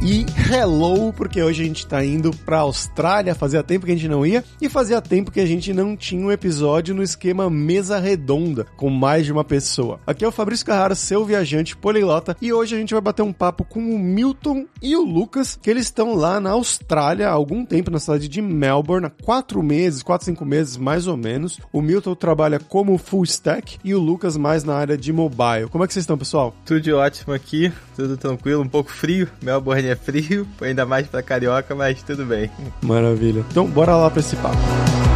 E hello, porque hoje a gente tá indo pra Austrália, fazia tempo que a gente não ia, e fazia tempo que a gente não tinha um episódio no esquema mesa redonda, com mais de uma pessoa. Aqui é o Fabrício Carrara, seu viajante poliglota, e hoje a gente vai bater um papo com o Milton e o Lucas, que eles estão lá na Austrália há algum tempo, na cidade de Melbourne, há quatro meses, quatro, cinco meses mais ou menos. O Milton trabalha como full stack e o Lucas mais na área de mobile. Como é que vocês estão, pessoal? Tudo ótimo aqui, tudo tranquilo, um pouco frio. Melbourne é frio, ainda mais pra carioca, mas tudo bem. Maravilha. Então, bora lá pra esse papo.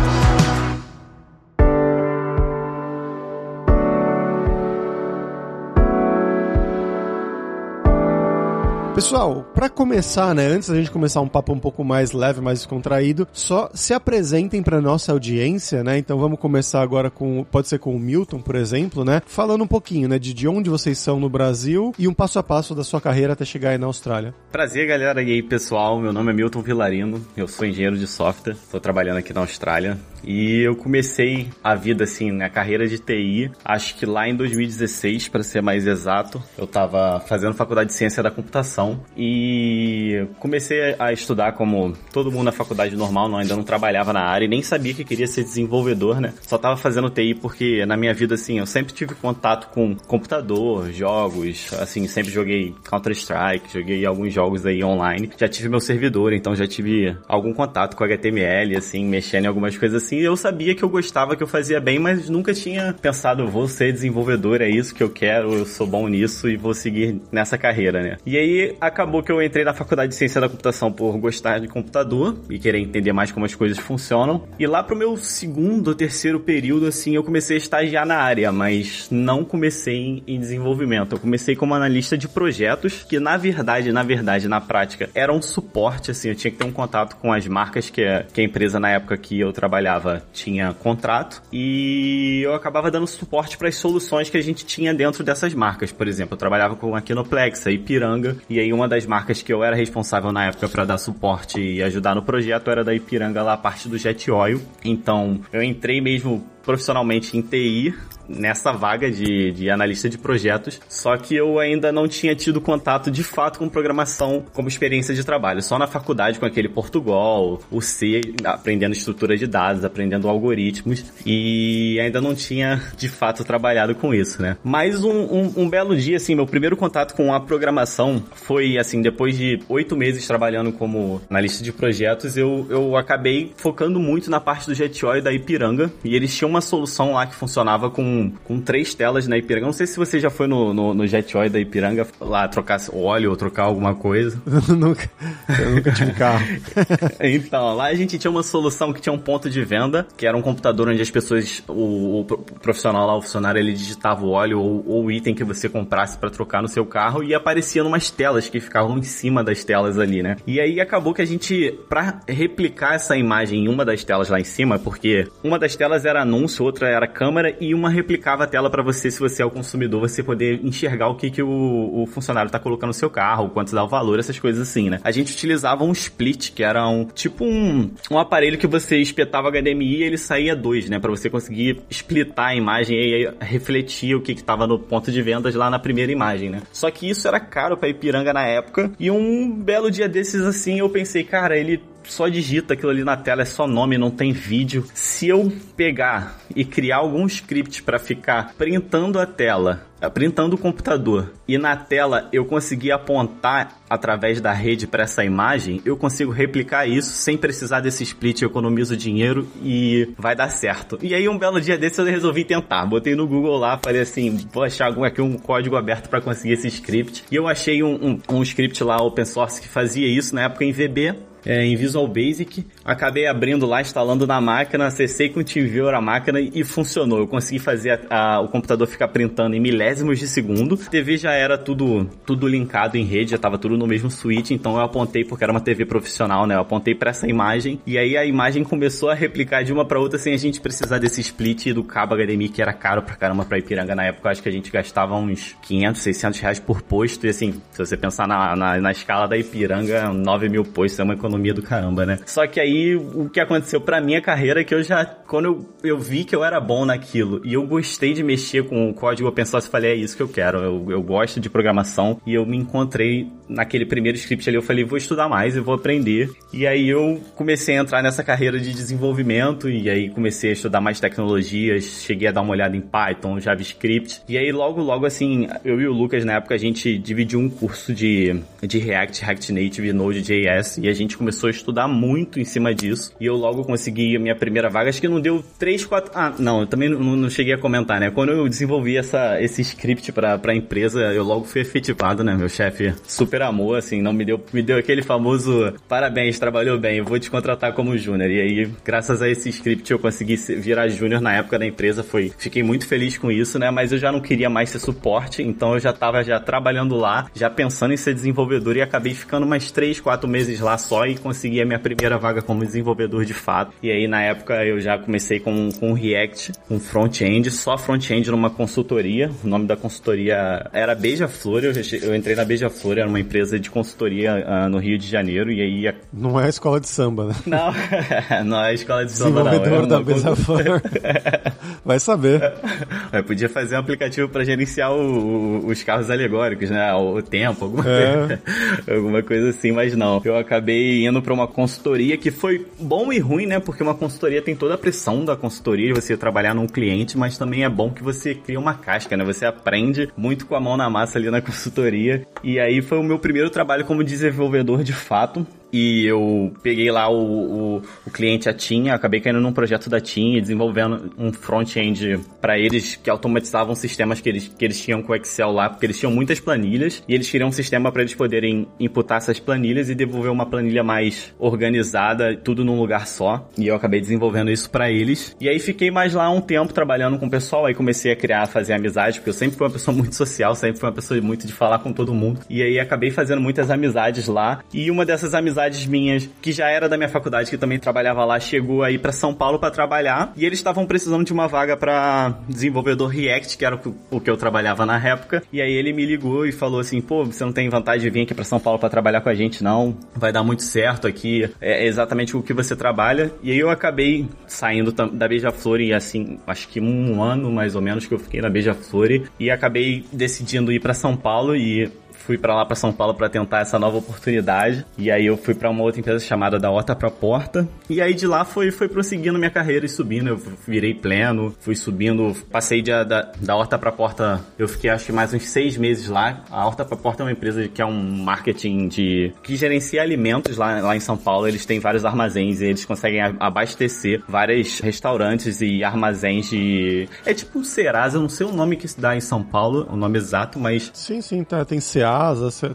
Pessoal, para começar, né, antes da gente começar um papo um pouco mais leve, mais descontraído, só se apresentem para nossa audiência, né? Então vamos começar agora com, pode ser com o Milton, por exemplo, né? Falando um pouquinho, né, de, de onde vocês são no Brasil e um passo a passo da sua carreira até chegar aí na Austrália. Prazer, galera. E aí, pessoal, meu nome é Milton Vilarino, eu sou engenheiro de software, estou trabalhando aqui na Austrália e eu comecei a vida assim, na carreira de TI, acho que lá em 2016, para ser mais exato, eu estava fazendo faculdade de ciência da computação e comecei a estudar como todo mundo na faculdade normal, não, ainda não trabalhava na área e nem sabia que queria ser desenvolvedor, né? Só tava fazendo TI porque na minha vida assim, eu sempre tive contato com computador, jogos, assim, sempre joguei Counter-Strike, joguei alguns jogos aí online. Já tive meu servidor, então já tive algum contato com HTML, assim, mexendo em algumas coisas assim. Eu sabia que eu gostava, que eu fazia bem, mas nunca tinha pensado, vou ser desenvolvedor, é isso que eu quero, eu sou bom nisso e vou seguir nessa carreira, né? E aí acabou que eu entrei na faculdade de ciência da computação por gostar de computador e querer entender mais como as coisas funcionam. E lá pro meu segundo terceiro período, assim, eu comecei a estagiar na área, mas não comecei em desenvolvimento. Eu comecei como analista de projetos, que na verdade, na verdade, na prática, era um suporte, assim, eu tinha que ter um contato com as marcas que que a empresa na época que eu trabalhava tinha contrato e eu acabava dando suporte para as soluções que a gente tinha dentro dessas marcas. Por exemplo, eu trabalhava com a Kinoplex, a Ipiranga, e aí uma das marcas que eu era responsável na época para dar suporte e ajudar no projeto era da Ipiranga lá, a parte do Jet Oil. Então, eu entrei mesmo profissionalmente em TI nessa vaga de, de analista de projetos, só que eu ainda não tinha tido contato de fato com programação como experiência de trabalho, só na faculdade com aquele Portugal, o C, aprendendo estrutura de dados, aprendendo algoritmos e ainda não tinha de fato trabalhado com isso, né? Mas um, um, um belo dia, assim, meu primeiro contato com a programação foi, assim, depois de oito meses trabalhando como analista de projetos, eu, eu acabei focando muito na parte do e da Ipiranga e eles tinham uma solução lá que funcionava com, com três telas na Ipiranga. Não sei se você já foi no, no, no Jet Oil da Ipiranga lá trocar óleo ou trocar alguma coisa. nunca, eu nunca tive carro. então, lá a gente tinha uma solução que tinha um ponto de venda, que era um computador onde as pessoas, o, o profissional lá, o funcionário, ele digitava o óleo ou, ou o item que você comprasse para trocar no seu carro e aparecia umas telas que ficavam em cima das telas ali, né? E aí acabou que a gente, para replicar essa imagem em uma das telas lá em cima, porque uma das telas era anúncio anúncio, outra era câmera e uma replicava a tela para você, se você é o consumidor, você poder enxergar o que, que o, o funcionário tá colocando no seu carro, quanto dá o valor, essas coisas assim, né? A gente utilizava um split, que era um tipo um, um aparelho que você espetava HDMI e ele saía dois, né? Para você conseguir splitar a imagem e refletir o que, que tava no ponto de vendas lá na primeira imagem, né? Só que isso era caro para Ipiranga na época e um belo dia desses assim eu pensei, cara, ele só digita aquilo ali na tela, é só nome, não tem vídeo. Se eu pegar e criar algum script para ficar printando a tela, printando o computador e na tela eu conseguir apontar através da rede para essa imagem, eu consigo replicar isso sem precisar desse split, eu economizo dinheiro e vai dar certo. E aí um belo dia desse eu resolvi tentar, botei no Google lá, falei assim, vou achar algum aqui um código aberto para conseguir esse script. E eu achei um, um, um script lá open source que fazia isso na época em VB é, em Visual Basic. Acabei abrindo lá, instalando na máquina, acessei com o TeamViewer a máquina e funcionou. Eu consegui fazer a, a, o computador ficar printando em milésimos de segundo. A TV já era tudo, tudo linkado em rede, já estava tudo no mesmo switch, então eu apontei porque era uma TV profissional, né? Eu apontei para essa imagem e aí a imagem começou a replicar de uma para outra sem a gente precisar desse split do cabo HDMI que era caro pra caramba pra Ipiranga na época. Eu acho que a gente gastava uns 500, 600 reais por posto e assim, se você pensar na, na, na escala da Ipiranga, 9 mil postos é uma economia do caramba, né? Só que aí o que aconteceu pra minha carreira é que eu já, quando eu, eu vi que eu era bom naquilo e eu gostei de mexer com o código open source, eu falei, é isso que eu quero. Eu, eu gosto de programação e eu me encontrei naquele primeiro script ali, eu falei, vou estudar mais e vou aprender. E aí eu comecei a entrar nessa carreira de desenvolvimento e aí comecei a estudar mais tecnologias, cheguei a dar uma olhada em Python, JavaScript. E aí logo, logo assim, eu e o Lucas na época a gente dividiu um curso de, de React, React Native e Node.js e a gente começou a estudar muito em cima disso. E eu logo consegui a minha primeira vaga, acho que não deu 3, 4... Ah, não, eu também não, não cheguei a comentar, né? Quando eu desenvolvi essa, esse script para a empresa, eu logo fui efetivado, né? Meu chefe super amou, assim, não me deu, me deu aquele famoso parabéns, trabalhou bem, vou te contratar como júnior. E aí, graças a esse script, eu consegui virar júnior na época da empresa, foi, fiquei muito feliz com isso, né? Mas eu já não queria mais ser suporte, então eu já tava já trabalhando lá, já pensando em ser desenvolvedor e acabei ficando mais 3, 4 meses lá só e consegui a minha primeira vaga como desenvolvedor de fato. E aí, na época, eu já comecei com, com React, com front-end, só front-end numa consultoria. O nome da consultoria era Beija-Flor, eu, eu entrei na Beija-Flor, era uma empresa de consultoria uh, no Rio de Janeiro, e aí... Não é a escola de samba, né? Não, não é a escola de samba, não. Desenvolvedor é da Beija-Flor. Vai saber. Eu podia fazer um aplicativo para gerenciar o, o, os carros alegóricos, né? O tempo, alguma, É. coisa, alguma coisa assim, mas não. Eu acabei indo para uma consultoria que foi bom e ruim, né? Porque uma consultoria tem toda a pressão da consultoria de você trabalhar num cliente, mas também é bom que você cria uma casca, né? Você aprende muito com a mão na massa ali na consultoria. E aí foi o meu primeiro trabalho como desenvolvedor de fato. E eu peguei lá o, o, o cliente, a TIM, acabei caindo num projeto da TIM desenvolvendo um front-end para eles que automatizavam sistemas que eles, que eles tinham com o Excel lá, porque eles tinham muitas planilhas e eles queriam um sistema para eles poderem imputar essas planilhas e devolver uma planilha mais organizada, tudo num lugar só. E eu acabei desenvolvendo isso para eles. E aí fiquei mais lá um tempo trabalhando com o pessoal, aí comecei a criar, fazer amizade, porque eu sempre fui uma pessoa muito social, sempre fui uma pessoa muito de falar com todo mundo. E aí acabei fazendo muitas amizades lá. E uma dessas amizades minhas, que já era da minha faculdade, que também trabalhava lá, chegou aí para São Paulo para trabalhar. E eles estavam precisando de uma vaga para desenvolvedor React, que era o, que eu trabalhava na época. E aí ele me ligou e falou assim: pô, você não tem vontade de vir aqui para São Paulo para trabalhar com a gente, não? Vai dar muito certo aqui. É exatamente o que você trabalha. E aí eu acabei saindo da Beija-Flor e assim, acho que um ano mais ou menos que eu fiquei na Beija-Flor e acabei decidindo ir para São Paulo e fui para lá para São Paulo para tentar essa nova oportunidade. E aí eu fui para uma outra empresa chamada da Horta pra Porta. E aí de lá foi foi prosseguindo minha carreira e subindo. Eu virei pleno, fui subindo, passei de, da, da Horta pra Porta. Eu fiquei acho que mais uns seis meses lá. A Horta pra Porta é uma empresa que é um marketing de que gerencia alimentos lá, lá em São Paulo. Eles têm vários armazéns e eles conseguem abastecer vários restaurantes e armazéns de é tipo um Serasa, eu não sei o nome que se dá em São Paulo, o nome exato, mas sim, sim, tá, tem Ceasa,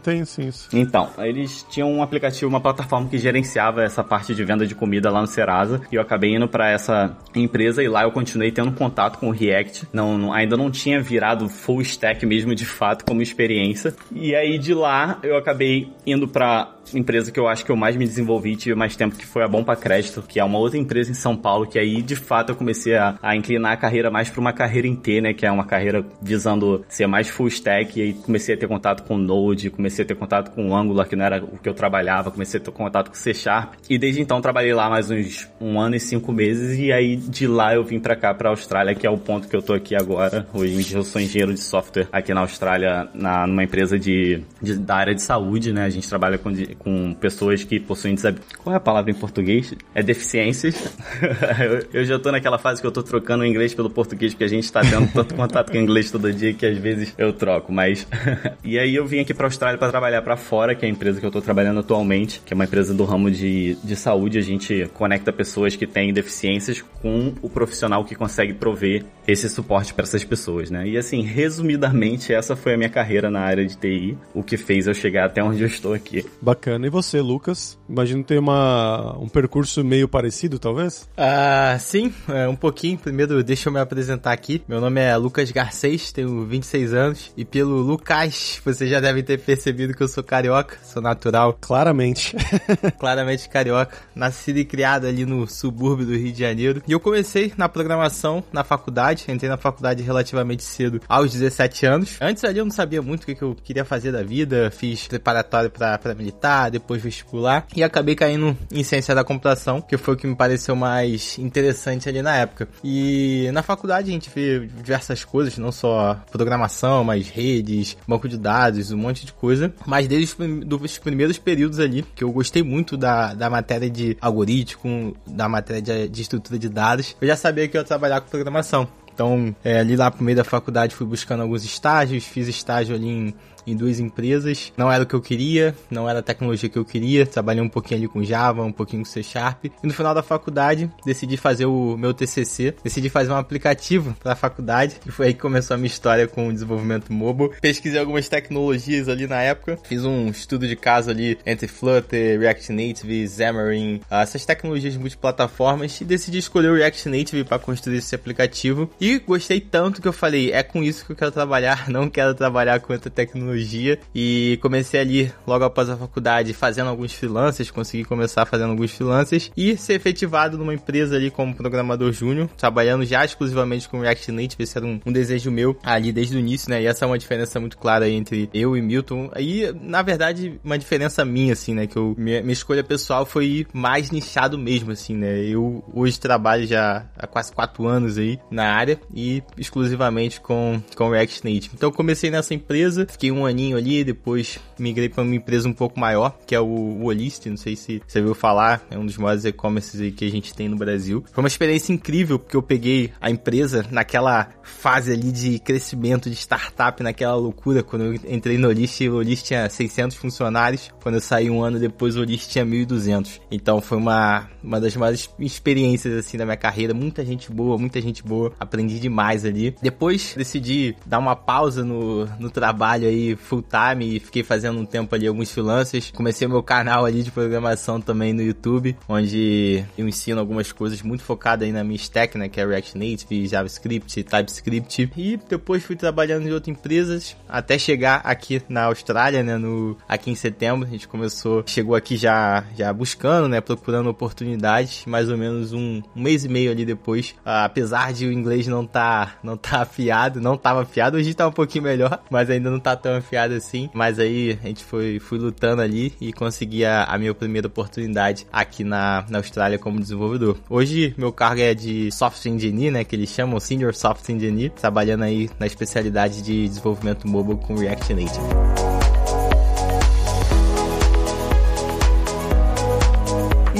tem sim. Isso. Então, eles tinham um aplicativo, uma plataforma que gerenciava essa parte de venda de comida lá no Serasa e eu acabei indo para essa empresa e lá eu continuei tendo contato com o React. Não, não, ainda não tinha virado full stack mesmo de fato como experiência. E aí de lá eu acabei indo para empresa que eu acho que eu mais me desenvolvi tive mais tempo, que foi a Bom para Crédito, que é uma outra empresa em São Paulo, que aí de fato eu comecei a, a inclinar a carreira mais para uma carreira em T, né, que é uma carreira visando ser mais full stack, e aí comecei a ter contato com Node, comecei a ter contato com Angular, que não era o que eu trabalhava, comecei a ter contato com C Sharp, e desde então trabalhei lá mais uns um ano e cinco meses, e aí de lá eu vim para cá, para Austrália, que é o ponto que eu tô aqui agora. Hoje em dia eu sou engenheiro de software aqui na Austrália, na, numa empresa de, de da área de saúde, né, a gente trabalha com com pessoas que possuem Qual é a palavra em português? É deficiências. eu, eu, já tô naquela fase que eu tô trocando o inglês pelo português, porque a gente tá tendo tanto contato com o inglês todo dia que às vezes eu troco, mas. e aí eu vim aqui pra Austrália para trabalhar para fora, que é a empresa que eu tô trabalhando atualmente, que é uma empresa do ramo de, de saúde. A gente conecta pessoas que têm deficiências com o profissional que consegue prover esse suporte para essas pessoas, né? E assim, resumidamente, essa foi a minha carreira na área de TI, o que fez eu chegar até onde eu estou aqui. Bacana. E você, Lucas? Imagino ter uma, um percurso meio parecido, talvez? Ah, sim, é, um pouquinho. Primeiro, deixa eu me apresentar aqui. Meu nome é Lucas Garcês, tenho 26 anos. E pelo Lucas, você já deve ter percebido que eu sou carioca, sou natural. Claramente. Claramente carioca. Nascido e criado ali no subúrbio do Rio de Janeiro. E eu comecei na programação na faculdade. Entrei na faculdade relativamente cedo, aos 17 anos. Antes ali eu não sabia muito o que eu queria fazer da vida. Fiz preparatório para militar depois vestibular, e acabei caindo em ciência da computação, que foi o que me pareceu mais interessante ali na época. E na faculdade a gente vê diversas coisas, não só programação, mas redes, banco de dados, um monte de coisa. Mas desde os primeiros períodos ali, que eu gostei muito da, da matéria de algoritmo, da matéria de, de estrutura de dados, eu já sabia que eu ia trabalhar com programação. Então, é, ali lá pro meio da faculdade fui buscando alguns estágios, fiz estágio ali em em duas empresas. Não era o que eu queria, não era a tecnologia que eu queria. Trabalhei um pouquinho ali com Java, um pouquinho com C Sharp. E no final da faculdade, decidi fazer o meu TCC. Decidi fazer um aplicativo para a faculdade. E foi aí que começou a minha história com o desenvolvimento mobile. Pesquisei algumas tecnologias ali na época. Fiz um estudo de caso ali entre Flutter, React Native, Xamarin, essas tecnologias multiplataformas. E decidi escolher o React Native para construir esse aplicativo. E gostei tanto que eu falei, é com isso que eu quero trabalhar. Não quero trabalhar com outra tecnologia tecnologia e comecei ali logo após a faculdade fazendo alguns freelancers, consegui começar fazendo alguns freelancers e ser efetivado numa empresa ali como programador júnior, trabalhando já exclusivamente com React Native, esse era um, um, desejo meu ali desde o início, né? E essa é uma diferença muito clara entre eu e Milton. Aí, na verdade, uma diferença minha, assim, né? Que eu, minha, minha escolha pessoal foi mais nichado mesmo, assim, né? Eu hoje trabalho já há quase quatro anos aí na área e exclusivamente com, com React Native. Então, comecei nessa empresa, fiquei um aninho ali, depois migrei para uma empresa um pouco maior, que é o, Olist, não sei se você ouviu falar, é um dos maiores e-commerces que a gente tem no Brasil. Foi uma experiência incrível, porque eu peguei a empresa naquela fase ali de crescimento, de startup, naquela loucura, quando eu entrei no Olist, o Olist tinha 600 funcionários, quando eu saí um ano depois, o Olist tinha 1.200. Então foi uma, uma das maiores experiências, assim, da minha carreira, muita gente boa, muita gente boa, aprendi demais ali. Depois decidi dar uma pausa no, no trabalho aí full time e fiquei fazendo um tempo ali alguns freelancers. Comecei meu canal ali de programação também no YouTube, onde eu ensino algumas coisas muito focadas aí na minha stack, né, que é React Native, JavaScript, TypeScript. E depois fui trabalhando em outras empresas até chegar aqui na Austrália, né, no aqui em setembro. A gente começou, chegou aqui já já buscando, né, procurando oportunidades, mais ou menos um, um mês e meio ali depois. Uh, apesar de o inglês não tá não tá afiado, não tava afiado, hoje tá um pouquinho melhor, mas ainda não tá tão assim. Mas aí a gente foi fui lutando ali e consegui a, a minha primeira oportunidade aqui na, na Austrália como desenvolvedor. Hoje meu cargo é de software engineer, né, que eles chamam senior software engineer, trabalhando aí na especialidade de desenvolvimento mobile com React Native.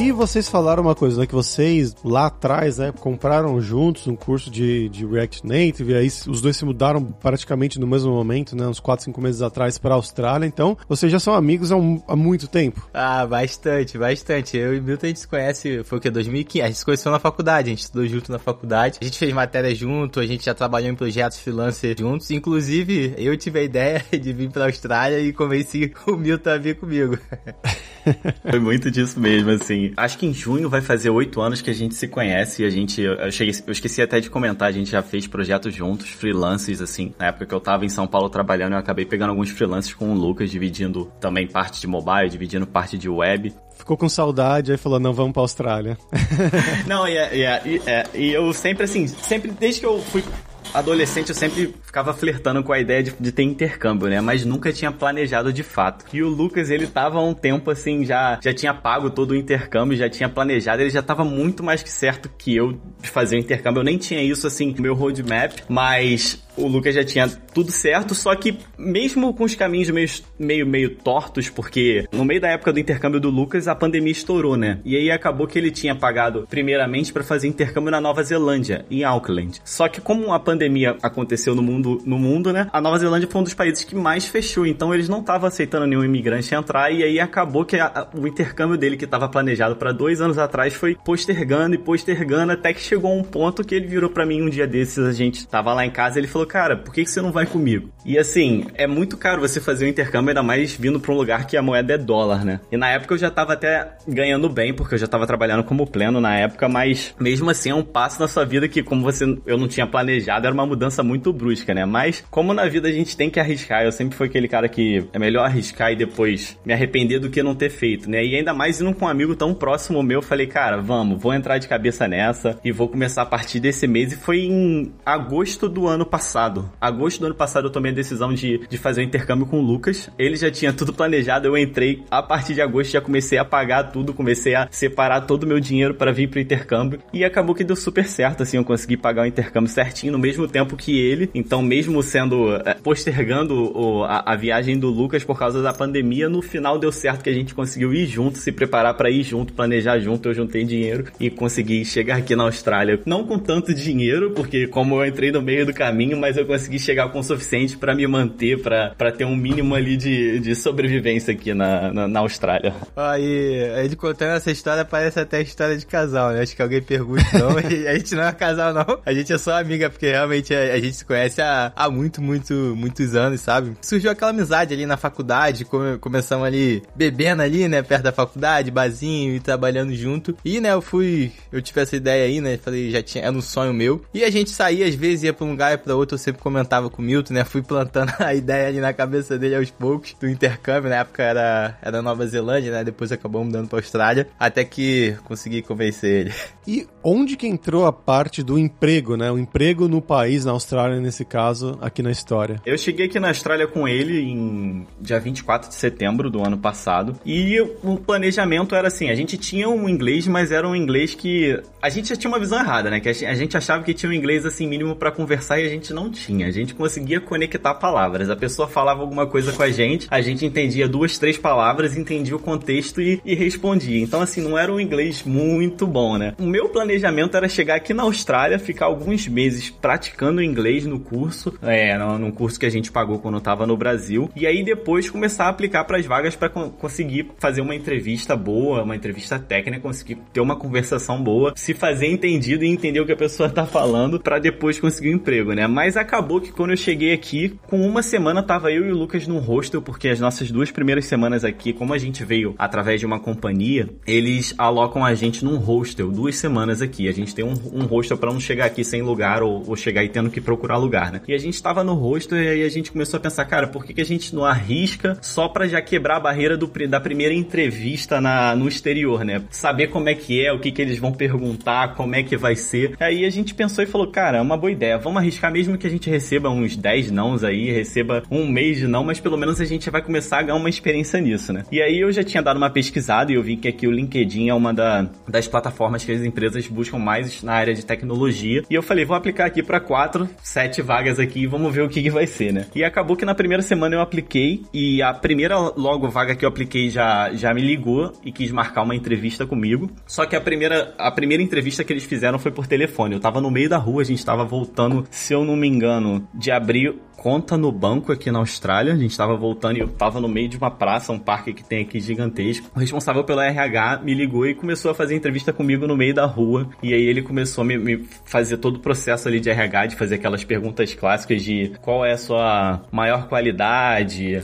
E vocês falaram uma coisa, né? Que vocês lá atrás, né, compraram juntos um curso de, de React Native, e aí os dois se mudaram praticamente no mesmo momento, né? Uns 4, 5 meses atrás para a Austrália. Então, vocês já são amigos há, um, há, muito tempo. Ah, bastante, bastante. Eu e Milton a gente se conhece, foi o que? 2015? A gente se conheceu na faculdade, a gente estudou junto na faculdade. A gente fez matéria junto, a gente já trabalhou em projetos freelancer juntos. Inclusive, eu tive a ideia de vir para a Austrália e convenci o Milton a vir comigo. Foi muito disso mesmo, assim. Acho que em junho vai fazer oito anos que a gente se conhece e a gente. Eu, cheguei, eu esqueci até de comentar, a gente já fez projetos juntos, freelances, assim. Na época que eu tava em São Paulo trabalhando, eu acabei pegando alguns freelances com o Lucas, dividindo também parte de mobile, dividindo parte de web ficou com saudade, aí falou, não, vamos pra Austrália. não, e, é, e, é, e, é, e, eu sempre, assim, sempre, desde que eu fui adolescente eu sempre ficava flertando com a ideia de, de, ter intercâmbio, né? Mas nunca tinha planejado de fato. E o Lucas, ele tava há um tempo assim, já, já tinha pago todo o intercâmbio, já tinha planejado, ele já tava muito mais que certo que eu de fazer o intercâmbio. Eu nem tinha isso assim no meu roadmap, mas o Lucas já tinha tudo certo, só que mesmo com os caminhos meio, meio, meio tortos, porque no meio da época do intercâmbio do Lucas, a pandemia estourou, né? E aí acabou que ele tinha pagado primeiramente para fazer intercâmbio na Nova Zelândia, em Auckland. Só que como a pandemia aconteceu no mundo, no mundo, né? A Nova Zelândia foi um dos países que mais fechou, então eles não estavam aceitando nenhum imigrante entrar, e aí acabou que a, a, o intercâmbio dele, que estava planejado para dois anos atrás, foi postergando e postergando, até que chegou um ponto que ele virou para mim um dia desses, a gente tava lá em casa, ele falou, falou, cara, por que, você não vai comigo? E assim, é muito caro você fazer o um intercâmbio, ainda mais vindo pra um lugar que a moeda é dólar, né? E na época eu já tava até ganhando bem, porque eu já tava trabalhando como pleno na época, mas mesmo assim é um passo na sua vida que, como você eu não tinha planejado, era uma mudança muito brusca, né? Mas como na vida a gente tem que arriscar, eu sempre fui aquele cara que é melhor arriscar e depois me arrepender do que não ter feito, né? E ainda mais indo com um amigo tão próximo meu, falei, cara, vamos, vou entrar de cabeça nessa e vou começar a partir desse mês. E foi em agosto do ano passado passado. Agosto do ano passado eu tomei a decisão de, de fazer o um intercâmbio com o Lucas. Ele já tinha tudo planejado, eu entrei a partir de agosto já comecei a pagar tudo, comecei a separar todo o meu dinheiro para vir pro intercâmbio e acabou que deu super certo, assim, eu consegui pagar o intercâmbio certinho no mesmo tempo que ele. Então, mesmo sendo é, postergando o, a, a, viagem do Lucas por causa da pandemia, no final deu certo que a gente conseguiu ir junto, se preparar para ir junto, planejar junto. Eu juntei dinheiro e consegui chegar aqui na Austrália, não com tanto dinheiro, porque como eu entrei no meio do caminho, mas eu consegui chegar com o suficiente para me manter, para ter um mínimo ali de, de sobrevivência aqui na, na, na Austrália. Aí, ele contando essa história parece até história de casal, né? Acho que alguém pergunta, não, a gente não é casal, não. A gente é só amiga, porque realmente a, a gente se conhece há, há muito, muito, muitos anos, sabe? Surgiu aquela amizade ali na faculdade, come, começamos ali bebendo ali, né? Perto da faculdade, barzinho e trabalhando junto. E, né, eu fui, eu tive essa ideia aí, né? Falei, já tinha, era um sonho meu. E a gente saía, às vezes ia pra um lugar e pra outro, eu sempre comentava com o Milton, né? Fui plantando a ideia ali na cabeça dele aos poucos, do intercâmbio, na época era, era Nova Zelândia, né? Depois acabou mudando pra Austrália, até que consegui convencer ele. E onde que entrou a parte do emprego, né? O emprego no país, na Austrália, nesse caso, aqui na história? Eu cheguei aqui na Austrália com ele em dia 24 de setembro do ano passado. E o planejamento era assim: a gente tinha um inglês, mas era um inglês que. A gente já tinha uma visão errada, né? Que a gente achava que tinha um inglês assim mínimo para conversar e a gente não tinha. A gente conseguia conectar palavras. A pessoa falava alguma coisa com a gente, a gente entendia duas, três palavras, entendia o contexto e, e respondia. Então, assim, não era um inglês muito bom, né? O meu planejamento era chegar aqui na Austrália, ficar alguns meses praticando inglês no curso, é, num curso que a gente pagou quando eu tava no Brasil, e aí depois começar a aplicar para as vagas para conseguir fazer uma entrevista boa, uma entrevista técnica, conseguir ter uma conversação boa, se fazer entendido e entender o que a pessoa tá falando para depois conseguir um emprego, né? Mas acabou que quando eu cheguei aqui, com uma semana tava eu e o Lucas num hostel, porque as nossas duas primeiras semanas aqui, como a gente veio através de uma companhia, eles alocam a gente num hostel duas semanas aqui. A gente tem um, um hostel para não chegar aqui sem lugar ou, ou, chegar aí tendo que procurar lugar, né? E a gente tava no hostel e aí a gente começou a pensar, cara, por que, que a gente não arrisca só pra já quebrar a barreira do, da primeira entrevista na, no exterior, né? Saber como é que é, o que, que eles vão perguntar, como é que vai ser. Aí a gente pensou e falou, cara, é uma boa ideia. Vamos arriscar mesmo que a gente receba uns 10 nãos aí, receba um mês de não, mas pelo menos a gente vai começar a ganhar uma experiência nisso, né? E aí eu já tinha dado uma pesquisada e eu vi que aqui o LinkedIn é uma da, das plataformas que as empresas buscam mais na área de tecnologia. E eu falei, vou aplicar aqui para quatro, sete vagas aqui e vamos ver o que, que vai ser, né? E acabou que na primeira semana eu apliquei e a primeira logo vaga que eu apliquei já, já me ligou e quis marcar uma entrevista comigo. Só que a primeira, a primeira entrevista que eles fizeram foi por telefone. Eu tava no meio da rua, a gente tava voltando, se eu não me engano, de abrir conta no banco aqui na Austrália. A gente estava voltando e eu estava no meio de uma praça, um parque que tem aqui gigantesco. O responsável pelo RH me ligou e começou a fazer entrevista comigo no meio da rua. E aí ele começou a me, me fazer todo o processo ali de RH, de fazer aquelas perguntas clássicas de qual é a sua maior qualidade.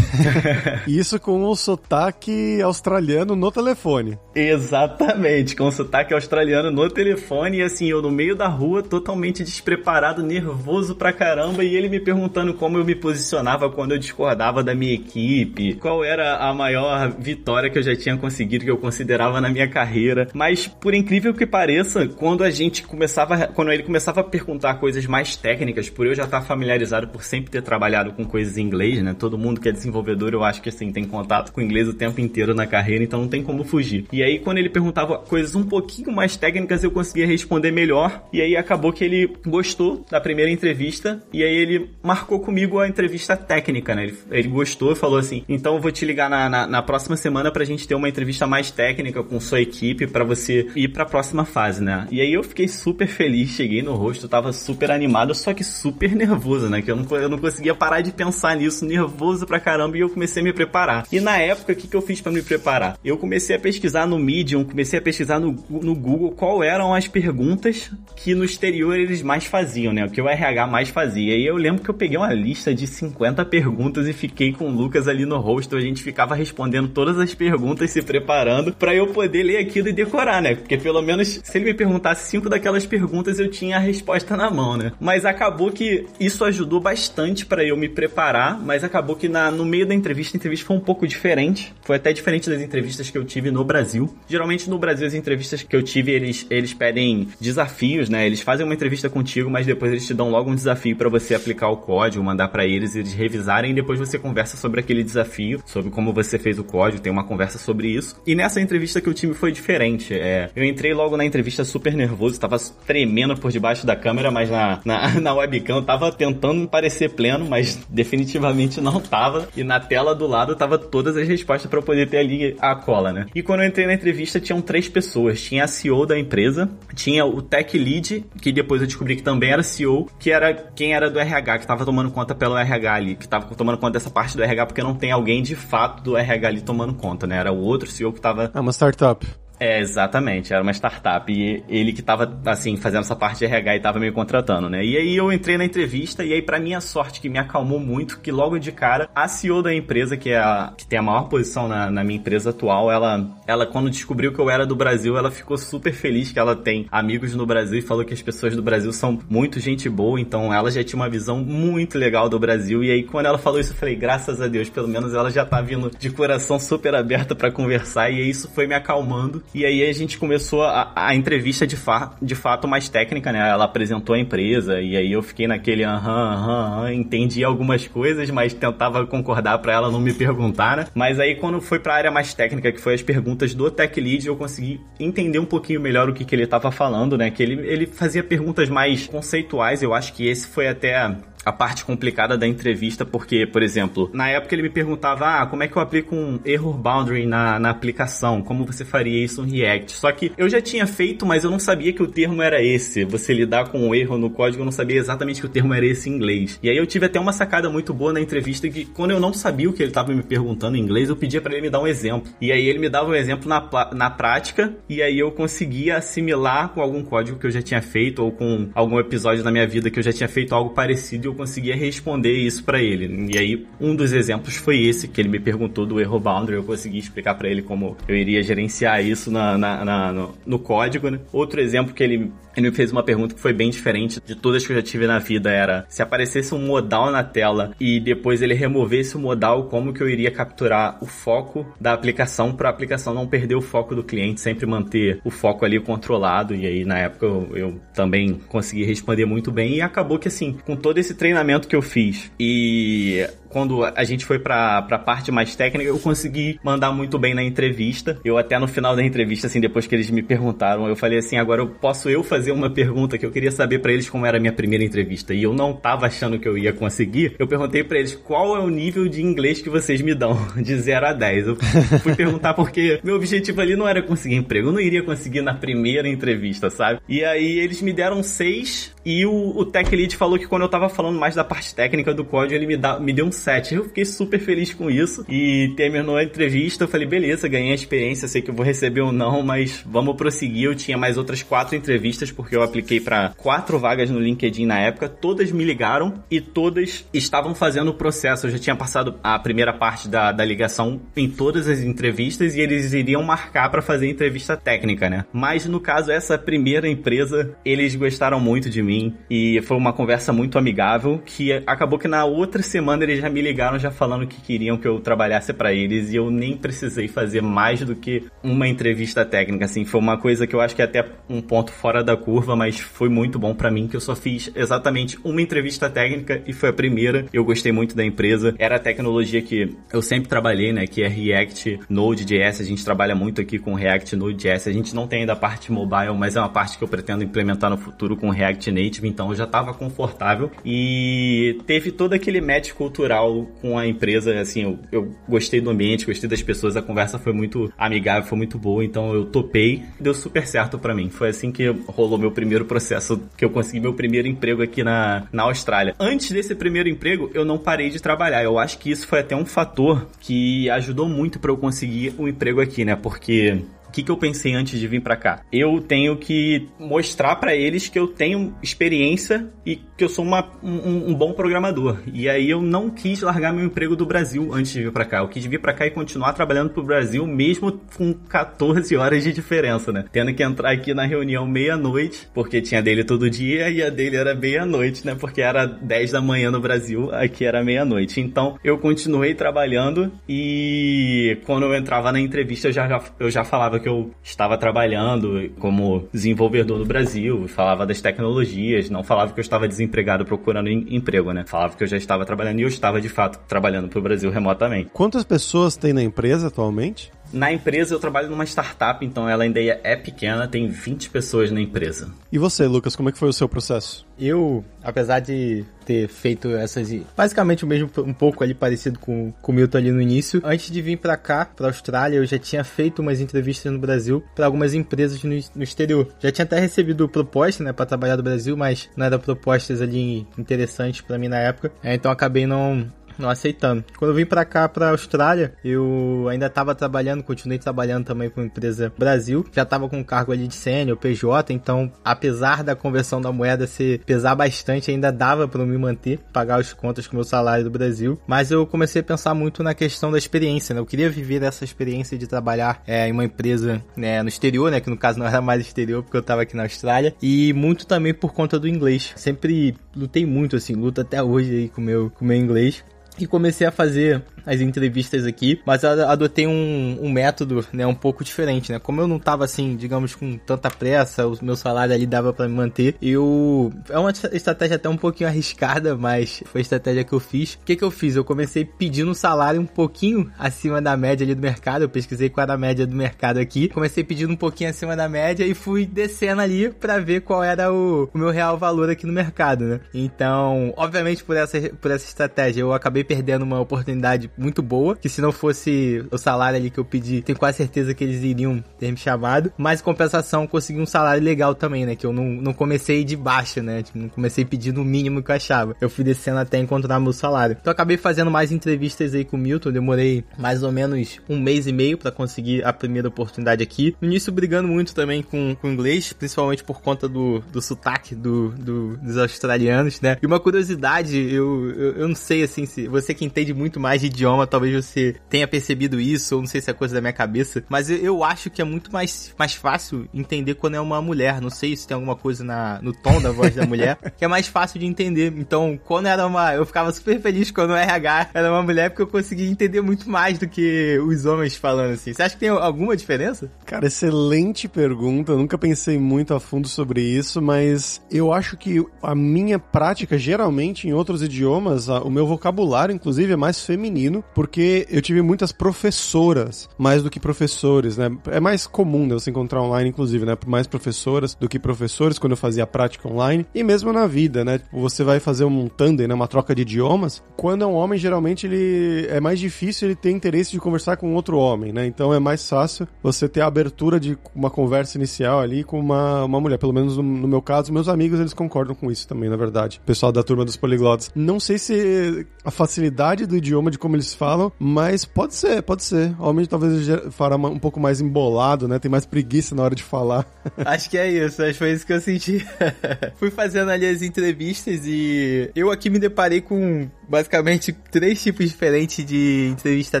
Isso com o sotaque australiano no telefone. Exatamente, com o sotaque australiano no telefone. E assim, eu no meio da rua, totalmente despreparado, nervoso pra caramba. E ele me perguntando como eu me posicionava quando eu discordava da minha equipe, qual era a maior vitória que eu já tinha conseguido, que eu considerava na minha carreira. Mas, por incrível que pareça, quando a gente começava, quando ele começava a perguntar coisas mais técnicas, por eu já estar familiarizado, por sempre ter trabalhado com coisas em inglês, né? Todo mundo que é desenvolvedor, eu acho que assim, tem contato com inglês o tempo inteiro na carreira, então não tem como fugir. E aí, quando ele perguntava coisas um pouquinho mais técnicas, eu conseguia responder melhor. E aí acabou que ele gostou da primeira entrevista, e aí ele marcou comigo a entrevista técnica, né? Ele, ele gostou e falou assim: então eu vou te ligar na, na, na, próxima semana pra gente ter uma entrevista mais técnica com sua equipe para você ir pra próxima fase, né? E aí eu fiquei super feliz, cheguei no rosto, tava super animado, só que super nervoso, né? Que eu não, eu não conseguia parar de pensar nisso, nervoso pra caramba, e eu comecei a me preparar. E na época, o que, que eu fiz para me preparar? Eu comecei a pesquisar no Medium, comecei a pesquisar no, no Google qual eram as perguntas que no exterior eles mais faziam, né? O que o RH mais fazia. E eu lembro que eu peguei uma lista de 50 perguntas e fiquei com o Lucas ali no rosto. A gente ficava respondendo todas as perguntas, se preparando para eu poder ler aquilo e decorar, né? Porque pelo menos se ele me perguntasse cinco daquelas perguntas, eu tinha a resposta na mão, né? Mas acabou que isso ajudou bastante para eu me preparar, mas acabou que na, no meio da entrevista, a entrevista foi um pouco diferente. Foi até diferente das entrevistas que eu tive no Brasil. Geralmente no Brasil, as entrevistas que eu tive, eles, eles pedem desafios, né? Eles fazem uma entrevista contigo, mas depois eles te dão logo um desafio para você aplicar o código, mandar para eles, eles revisarem e depois você conversa sobre aquele desafio, sobre como você fez o código, tem uma conversa sobre isso. E nessa entrevista que o time foi diferente. É, eu entrei logo na entrevista super nervoso, tava tremendo por debaixo da câmera, mas na, na, na webcam tava tentando parecer pleno, mas definitivamente não tava. E na tela do lado tava todas as respostas para poder ter ali a cola, né? E quando eu entrei na entrevista tinham três pessoas. Tinha a CEO da empresa, tinha o tech lead, que depois eu descobri que também era CEO, que era quem era do RH, que tava tomando conta pelo RH ali, que tava tomando conta dessa parte do RH, porque não tem alguém de fato do RH ali tomando conta, né? Era o outro CEO que tava. É uma startup. É, exatamente, era uma startup e ele que tava, assim, fazendo essa parte de RH e tava me contratando, né? E aí eu entrei na entrevista e aí, para minha sorte, que me acalmou muito, que logo de cara, a CEO da empresa, que é a, que tem a maior posição na, na minha empresa atual, ela, ela, quando descobriu que eu era do Brasil, ela ficou super feliz que ela tem amigos no Brasil e falou que as pessoas do Brasil são muito gente boa, então ela já tinha uma visão muito legal do Brasil. E aí, quando ela falou isso, eu falei, graças a Deus, pelo menos ela já tá vindo de coração super aberto para conversar, e isso foi me acalmando. E aí a gente começou a, a entrevista de, fa de fato mais técnica, né? Ela apresentou a empresa e aí eu fiquei naquele aham, aham, aham, entendi algumas coisas, mas tentava concordar para ela não me perguntar, né? Mas aí quando foi pra área mais técnica, que foi as perguntas do Tech Lead, eu consegui entender um pouquinho melhor o que, que ele tava falando, né? Que ele, ele fazia perguntas mais conceituais, eu acho que esse foi até a parte complicada da entrevista, porque, por exemplo, na época ele me perguntava, ah, como é que eu aplico um error boundary na, na aplicação? Como você faria isso no React? Só que eu já tinha feito, mas eu não sabia que o termo era esse. Você lidar com um erro no código, eu não sabia exatamente que o termo era esse em inglês. E aí eu tive até uma sacada muito boa na entrevista que quando eu não sabia o que ele estava me perguntando em inglês, eu pedia para ele me dar um exemplo. E aí ele me dava um exemplo na, na prática, e aí eu conseguia assimilar com algum código que eu já tinha feito, ou com algum episódio da minha vida que eu já tinha feito algo parecido eu conseguia responder isso para ele. E aí, um dos exemplos foi esse, que ele me perguntou do erro boundary, eu consegui explicar para ele como eu iria gerenciar isso na, na, na no, no, código, né? Outro exemplo que ele, ele me fez uma pergunta que foi bem diferente de todas que eu já tive na vida, era se aparecesse um modal na tela e depois ele removesse o modal, como que eu iria capturar o foco da aplicação para a aplicação não perder o foco do cliente, sempre manter o foco ali controlado. E aí, na época, eu, eu também consegui responder muito bem e acabou que, assim, com todo esse treinamento que eu fiz. E quando a gente foi pra, pra parte mais técnica, eu consegui mandar muito bem na entrevista. Eu até no final da entrevista, assim, depois que eles me perguntaram, eu falei assim, agora eu posso eu fazer uma pergunta que eu queria saber para eles como era a minha primeira entrevista. E eu não tava achando que eu ia conseguir. Eu perguntei para eles qual é o nível de inglês que vocês me dão, de 0 a 10. Eu fui perguntar porque meu objetivo ali não era conseguir emprego. Eu não iria conseguir na primeira entrevista, sabe? E aí eles me deram 6 e o, o Tech Lead falou que quando eu tava falando mais da parte técnica do código, ele me, dá, me deu um 7. Eu fiquei super feliz com isso. E terminou a entrevista, eu falei, beleza, ganhei a experiência, sei que eu vou receber ou não, mas vamos prosseguir. Eu tinha mais outras quatro entrevistas, porque eu apliquei para quatro vagas no LinkedIn na época. Todas me ligaram e todas estavam fazendo o processo. Eu já tinha passado a primeira parte da, da ligação em todas as entrevistas e eles iriam marcar para fazer entrevista técnica, né? Mas no caso, essa primeira empresa, eles gostaram muito de mim e foi uma conversa muito amigável que acabou que na outra semana eles já me ligaram já falando que queriam que eu trabalhasse para eles e eu nem precisei fazer mais do que uma entrevista técnica, assim, foi uma coisa que eu acho que é até um ponto fora da curva, mas foi muito bom para mim que eu só fiz exatamente uma entrevista técnica e foi a primeira. Eu gostei muito da empresa. Era a tecnologia que eu sempre trabalhei, né, que é React, Node.js, a gente trabalha muito aqui com React, Node.js. A gente não tem ainda a parte mobile, mas é uma parte que eu pretendo implementar no futuro com React Native então eu já estava confortável e teve todo aquele match cultural com a empresa, assim, eu, eu, gostei do ambiente, gostei das pessoas, a conversa foi muito amigável, foi muito boa, então eu topei, deu super certo para mim. Foi assim que rolou meu primeiro processo, que eu consegui meu primeiro emprego aqui na, na Austrália. Antes desse primeiro emprego, eu não parei de trabalhar. Eu acho que isso foi até um fator que ajudou muito para eu conseguir um emprego aqui, né? Porque o que, que eu pensei antes de vir para cá? Eu tenho que mostrar para eles que eu tenho experiência e que eu sou uma, um, um, bom programador. E aí eu não quis largar meu emprego do Brasil antes de vir para cá. Eu quis vir para cá e continuar trabalhando pro Brasil, mesmo com 14 horas de diferença, né? Tendo que entrar aqui na reunião meia-noite, porque tinha dele todo dia e a dele era meia-noite, né? Porque era 10 da manhã no Brasil, aqui era meia-noite. Então eu continuei trabalhando e quando eu entrava na entrevista eu já, eu já falava que eu estava trabalhando como desenvolvedor no Brasil, falava das tecnologias, não falava que eu estava desempregado procurando emprego, né? Falava que eu já estava trabalhando e eu estava de fato trabalhando para o Brasil remotamente. Quantas pessoas tem na empresa atualmente? Na empresa eu trabalho numa startup, então ela ainda é pequena, tem 20 pessoas na empresa. E você, Lucas, como é que foi o seu processo? Eu, apesar de ter feito essas. Basicamente o mesmo, um pouco ali parecido com, com o Milton ali no início. Antes de vir para cá, pra Austrália, eu já tinha feito umas entrevistas no Brasil para algumas empresas no, no, exterior. Já tinha até recebido proposta, né, para trabalhar no Brasil, mas não eram propostas ali interessantes para mim na época. É, então acabei não, não aceitando. Quando eu vim para cá, para Austrália, eu ainda estava trabalhando, continuei trabalhando também com a empresa Brasil, já estava com cargo ali de sênior, PJ, então apesar da conversão da moeda ser pesar bastante, ainda dava para me manter, pagar as contas com o meu salário do Brasil, mas eu comecei a pensar muito na questão da experiência, né? Eu queria viver essa experiência de trabalhar é, em uma empresa né, no exterior, né? Que no caso não era mais exterior, porque eu estava aqui na Austrália, e muito também por conta do inglês. Sempre lutei muito, assim, luto até hoje aí com o meu, com meu inglês e comecei a fazer as entrevistas aqui, mas adotei um, um, método, né, um pouco diferente, né? Como eu não tava assim, digamos, com tanta pressa, o meu salário ali dava para me manter, eu é uma estratégia até um pouquinho arriscada, mas foi a estratégia que eu fiz. O que que eu fiz? Eu comecei pedindo um salário um pouquinho acima da média ali do mercado. Eu pesquisei qual era a média do mercado aqui. Comecei pedindo um pouquinho acima da média e fui descendo ali para ver qual era o, o meu real valor aqui no mercado, né? Então, obviamente por essa por essa estratégia eu acabei perdendo uma oportunidade muito boa, que se não fosse o salário ali que eu pedi, tenho quase certeza que eles iriam ter me chamado. Mas em compensação, consegui um salário legal também, né? Que eu não, não comecei de baixo, né? Tipo, não comecei pedindo o mínimo que eu achava. Eu fui descendo até encontrar meu salário. Então acabei fazendo mais entrevistas aí com o Milton, demorei mais ou menos um mês e meio para conseguir a primeira oportunidade aqui. No início brigando muito também com, o inglês, principalmente por conta do, do sotaque do, do, dos australianos, né? E uma curiosidade, eu, eu, eu não sei assim se você que entende muito mais de idioma, talvez você tenha percebido isso, ou não sei se é coisa da minha cabeça, mas eu, eu acho que é muito mais, mais fácil entender quando é uma mulher. Não sei se tem alguma coisa na, no tom da voz da mulher, que é mais fácil de entender. Então, quando era uma. Eu ficava super feliz quando o RH era uma mulher, porque eu conseguia entender muito mais do que os homens falando assim. Você acha que tem alguma diferença? Cara, excelente pergunta. Eu nunca pensei muito a fundo sobre isso, mas eu acho que a minha prática, geralmente em outros idiomas, o meu vocabulário, inclusive, é mais feminino, porque eu tive muitas professoras, mais do que professores, né? É mais comum né, você encontrar online, inclusive, né? Mais professoras do que professores quando eu fazia prática online. E mesmo na vida, né? Tipo, você vai fazer um tandem, né? Uma troca de idiomas. Quando é um homem, geralmente ele é mais difícil ele ter interesse de conversar com outro homem, né? Então é mais fácil você ter a abertura de uma conversa inicial ali com uma, uma mulher. Pelo menos no, no meu caso, meus amigos eles concordam com isso também, na verdade. Pessoal da turma dos poliglotas. Não sei se a facilidade do idioma, de como eles falam, mas pode ser, pode ser. Homem talvez fará um pouco mais embolado, né? Tem mais preguiça na hora de falar. Acho que é isso, acho que foi isso que eu senti. Fui fazendo ali as entrevistas e eu aqui me deparei com basicamente três tipos diferentes de entrevista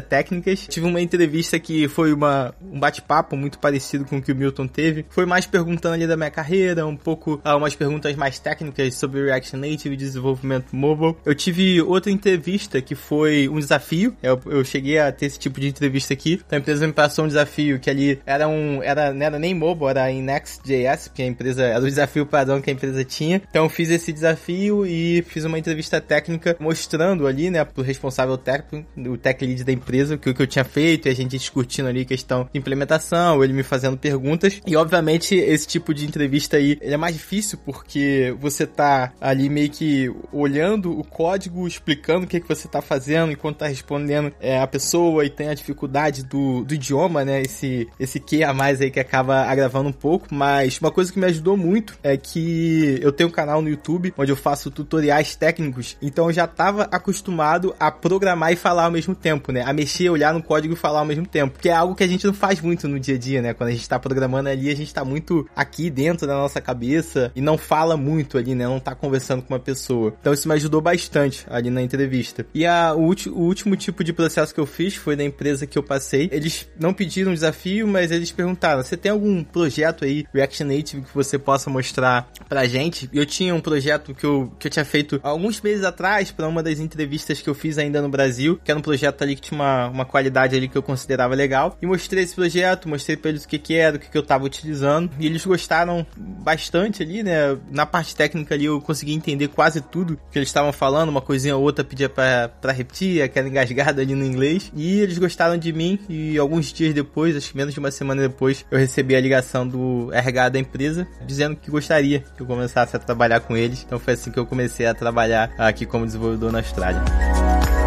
técnicas. Tive uma entrevista que foi uma, um bate-papo muito parecido com o que o Milton teve. Foi mais perguntando ali da minha carreira, um pouco, ah, umas perguntas mais técnicas sobre React Native e desenvolvimento mobile. Eu tive outra entrevista que foi um desafio. Eu, eu cheguei a ter esse tipo de entrevista aqui. Então a empresa me passou um desafio que ali era um, era, não era nem mobile, era em Next.js, que a empresa, era o desafio padrão que a empresa tinha. Então fiz esse desafio e fiz uma entrevista técnica mostrando ali, né, pro responsável técnico, o tech lead da empresa, o que, que eu tinha feito e a gente discutindo ali questão de implementação, ele me fazendo perguntas. E obviamente esse tipo de entrevista aí, é mais difícil porque você tá ali meio que olhando o código, explicando o que, que você tá fazendo enquanto tá respondendo é, a pessoa e tem a dificuldade do, do idioma, né? Esse, esse que a mais aí que acaba agravando um pouco. Mas uma coisa que me ajudou muito é que eu tenho um canal no YouTube onde eu faço tutoriais técnicos. Então eu já tava acostumado a programar e falar ao mesmo tempo, né? A mexer, olhar no código e falar ao mesmo tempo. Que é algo que a gente não faz muito no dia a dia, né? Quando a gente tá programando ali, a gente tá muito aqui dentro da nossa cabeça e não fala muito ali, né? Não tá conversando com uma pessoa. Então isso me ajudou bastante ali na entrevista. E a, o, o último tipo de processo que eu fiz foi da empresa que eu passei. Eles não pediram um desafio, mas eles perguntaram: você tem algum projeto aí, React Native, que você possa mostrar pra gente? Eu tinha um projeto que eu, que eu tinha feito alguns meses atrás para uma das das entrevistas que eu fiz ainda no Brasil, que era um projeto ali que tinha uma, uma qualidade ali que eu considerava legal. E mostrei esse projeto, mostrei pra eles o que que era, o que que eu tava utilizando. E eles gostaram bastante ali, né? Na parte técnica ali eu consegui entender quase tudo que eles estavam falando, uma coisinha ou outra pedia pra, pra repetir, aquela engasgada ali no inglês. E eles gostaram de mim e alguns dias depois, acho que menos de uma semana depois, eu recebi a ligação do RH da empresa dizendo que gostaria que eu começasse a trabalhar com eles. Então foi assim que eu comecei a trabalhar aqui como desenvolvedor na Austrália.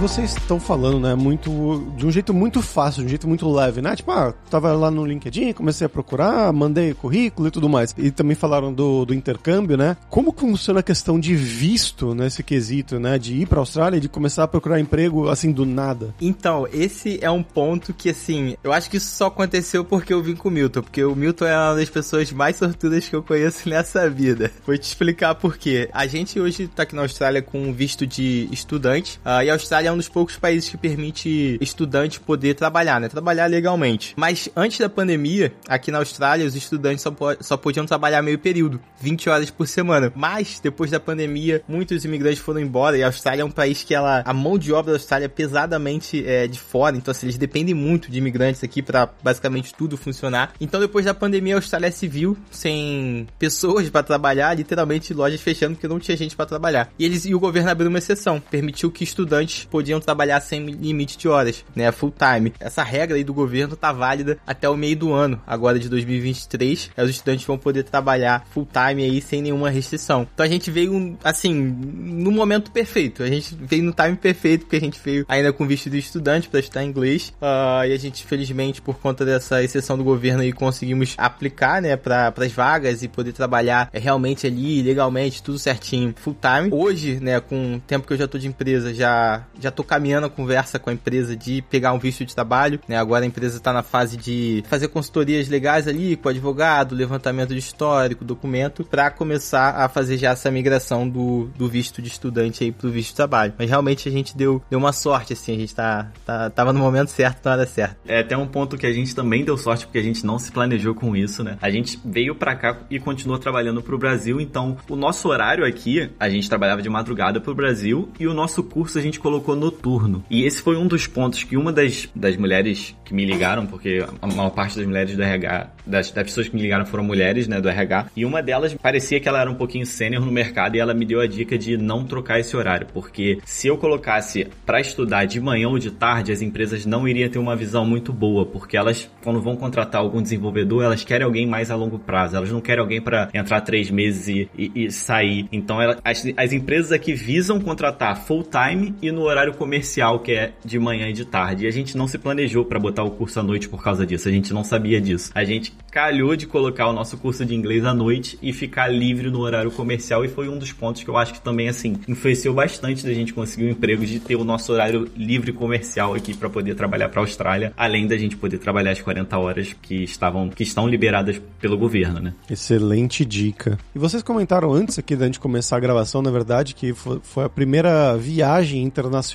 Vocês estão falando, né, muito de um jeito muito fácil, de um jeito muito leve, né? Tipo, ah, tava lá no LinkedIn, comecei a procurar, mandei currículo e tudo mais. E também falaram do, do intercâmbio, né? Como funciona a questão de visto nesse quesito, né? De ir pra Austrália e de começar a procurar emprego assim do nada? Então, esse é um ponto que, assim, eu acho que isso só aconteceu porque eu vim com o Milton, porque o Milton é uma das pessoas mais sortudas que eu conheço nessa vida. Vou te explicar por quê. A gente hoje tá aqui na Austrália com visto de estudante, uh, e a Austrália é um dos poucos países que permite estudante poder trabalhar, né? Trabalhar legalmente. Mas antes da pandemia, aqui na Austrália, os estudantes só, só podiam trabalhar meio período, 20 horas por semana. Mas, depois da pandemia, muitos imigrantes foram embora e a Austrália é um país que ela, a mão de obra da Austrália é pesadamente é, de fora, então assim, eles dependem muito de imigrantes aqui para basicamente tudo funcionar. Então, depois da pandemia, a Austrália se viu sem pessoas para trabalhar, literalmente lojas fechando porque não tinha gente para trabalhar. E eles e o governo abriu uma exceção, permitiu que estudantes podiam trabalhar sem limite de horas, né, full time. Essa regra aí do governo tá válida até o meio do ano, agora de 2023. Os estudantes vão poder trabalhar full time aí sem nenhuma restrição. Então a gente veio, assim, no momento perfeito. A gente veio no time perfeito, porque a gente veio ainda com visto de estudante para estudar inglês. Uh, e a gente, felizmente, por conta dessa exceção do governo aí, conseguimos aplicar, né, para as vagas e poder trabalhar realmente ali, legalmente, tudo certinho, full time. Hoje, né, com o tempo que eu já tô de empresa, já, já tô caminhando a conversa com a empresa de pegar um visto de trabalho, né? Agora a empresa está na fase de fazer consultorias legais ali com advogado, levantamento de histórico, documento, para começar a fazer já essa migração do, do visto de estudante aí pro visto de trabalho. Mas realmente a gente deu, deu uma sorte, assim, a gente tá, tá, tava no momento certo, na hora certa. É até um ponto que a gente também deu sorte, porque a gente não se planejou com isso, né? A gente veio para cá e continuou trabalhando pro Brasil, então o nosso horário aqui, a gente trabalhava de madrugada pro Brasil e o nosso curso a gente colocou noturno. E esse foi um dos pontos que uma das, das mulheres que me ligaram, porque a maior parte das mulheres do RH, das, das pessoas que me ligaram foram mulheres, né, do RH, e uma delas parecia que ela era um pouquinho sênior no mercado e ela me deu a dica de não trocar esse horário, porque se eu colocasse para estudar de manhã ou de tarde, as empresas não iriam ter uma visão muito boa, porque elas, quando vão contratar algum desenvolvedor, elas querem alguém mais a longo prazo, elas não querem alguém para entrar três meses e, e, e sair. Então, ela, as, as empresas aqui visam contratar full time e no horário comercial que é de manhã e de tarde. E a gente não se planejou para botar o curso à noite por causa disso. A gente não sabia disso. A gente calhou de colocar o nosso curso de inglês à noite e ficar livre no horário comercial. E foi um dos pontos que eu acho que também, assim, influenciou bastante da gente conseguir um emprego, de ter o nosso horário livre comercial aqui para poder trabalhar para a Austrália, além da gente poder trabalhar as 40 horas que estavam que estão liberadas pelo governo, né? Excelente dica. E vocês comentaram antes aqui da gente começar a gravação, na verdade, que foi a primeira viagem internacional,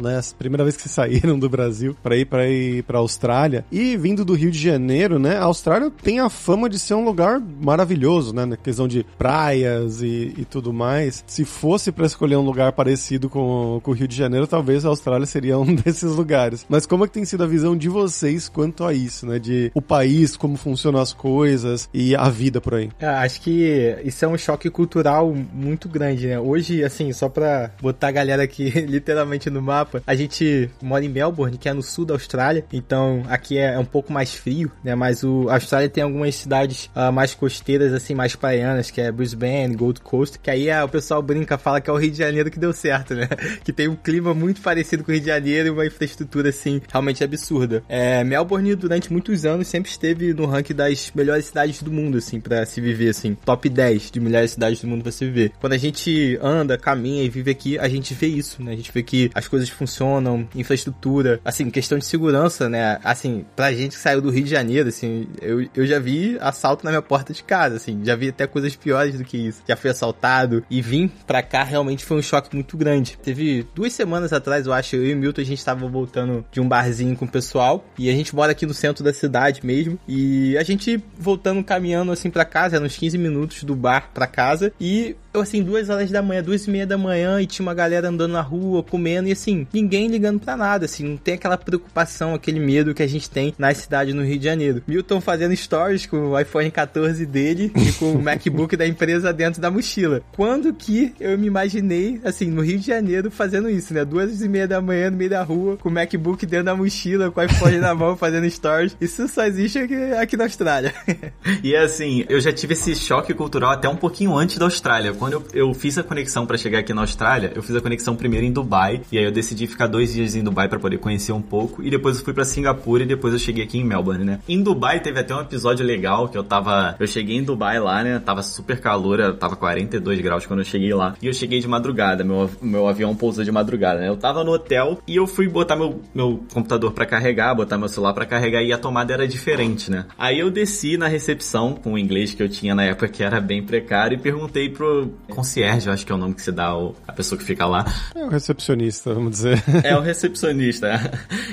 né? A primeira vez que vocês saíram do Brasil para ir para ir para Austrália e vindo do Rio de Janeiro, né? A Austrália tem a fama de ser um lugar maravilhoso, né? Na questão de praias e, e tudo mais. Se fosse para escolher um lugar parecido com, com o Rio de Janeiro, talvez a Austrália seria um desses lugares. Mas como é que tem sido a visão de vocês quanto a isso, né? De o país, como funcionam as coisas e a vida por aí? É, acho que isso é um choque cultural muito grande, né? Hoje, assim, só pra botar a galera aqui literalmente no mapa, a gente mora em Melbourne, que é no sul da Austrália, então aqui é um pouco mais frio, né? Mas o, a Austrália tem algumas cidades uh, mais costeiras, assim, mais praianas, que é Brisbane, Gold Coast, que aí é, o pessoal brinca, fala que é o Rio de Janeiro que deu certo, né? que tem um clima muito parecido com o Rio de Janeiro e uma infraestrutura, assim, realmente absurda. É, Melbourne, durante muitos anos, sempre esteve no ranking das melhores cidades do mundo, assim, para se viver, assim, top 10 de melhores cidades do mundo para se viver. Quando a gente anda, caminha e vive aqui, a gente vê isso, né? A gente vê que as coisas funcionam, infraestrutura, assim, questão de segurança, né? Assim, pra gente que saiu do Rio de Janeiro, assim, eu, eu já vi assalto na minha porta de casa, assim, já vi até coisas piores do que isso. Já fui assaltado e vim pra cá realmente foi um choque muito grande. Teve duas semanas atrás, eu acho, eu e o Milton, a gente tava voltando de um barzinho com o pessoal e a gente mora aqui no centro da cidade mesmo e a gente voltando caminhando assim pra casa, eram uns 15 minutos do bar pra casa e eu assim, duas horas da manhã, duas e meia da manhã, e tinha uma galera andando na rua, comendo, e assim, ninguém ligando pra nada, assim, não tem aquela preocupação, aquele medo que a gente tem na cidade no Rio de Janeiro. Milton fazendo stories com o iPhone 14 dele e com o MacBook da empresa dentro da mochila. Quando que eu me imaginei, assim, no Rio de Janeiro fazendo isso, né? Duas e meia da manhã no meio da rua, com o MacBook dentro da mochila, com o iPhone na mão, fazendo stories. Isso só existe aqui, aqui na Austrália. e assim, eu já tive esse choque cultural até um pouquinho antes da Austrália quando eu, eu fiz a conexão para chegar aqui na Austrália, eu fiz a conexão primeiro em Dubai, e aí eu decidi ficar dois dias em Dubai para poder conhecer um pouco, e depois eu fui para Singapura e depois eu cheguei aqui em Melbourne, né? Em Dubai teve até um episódio legal que eu tava. Eu cheguei em Dubai lá, né? Tava super calor, tava 42 graus quando eu cheguei lá. E eu cheguei de madrugada, meu, meu avião pousou de madrugada, né? Eu tava no hotel e eu fui botar meu, meu computador para carregar, botar meu celular para carregar e a tomada era diferente, né? Aí eu desci na recepção com o inglês que eu tinha na época que era bem precário e perguntei pro concierge, eu acho que é o nome que se dá ao, a pessoa que fica lá. É o recepcionista, vamos dizer. É o recepcionista.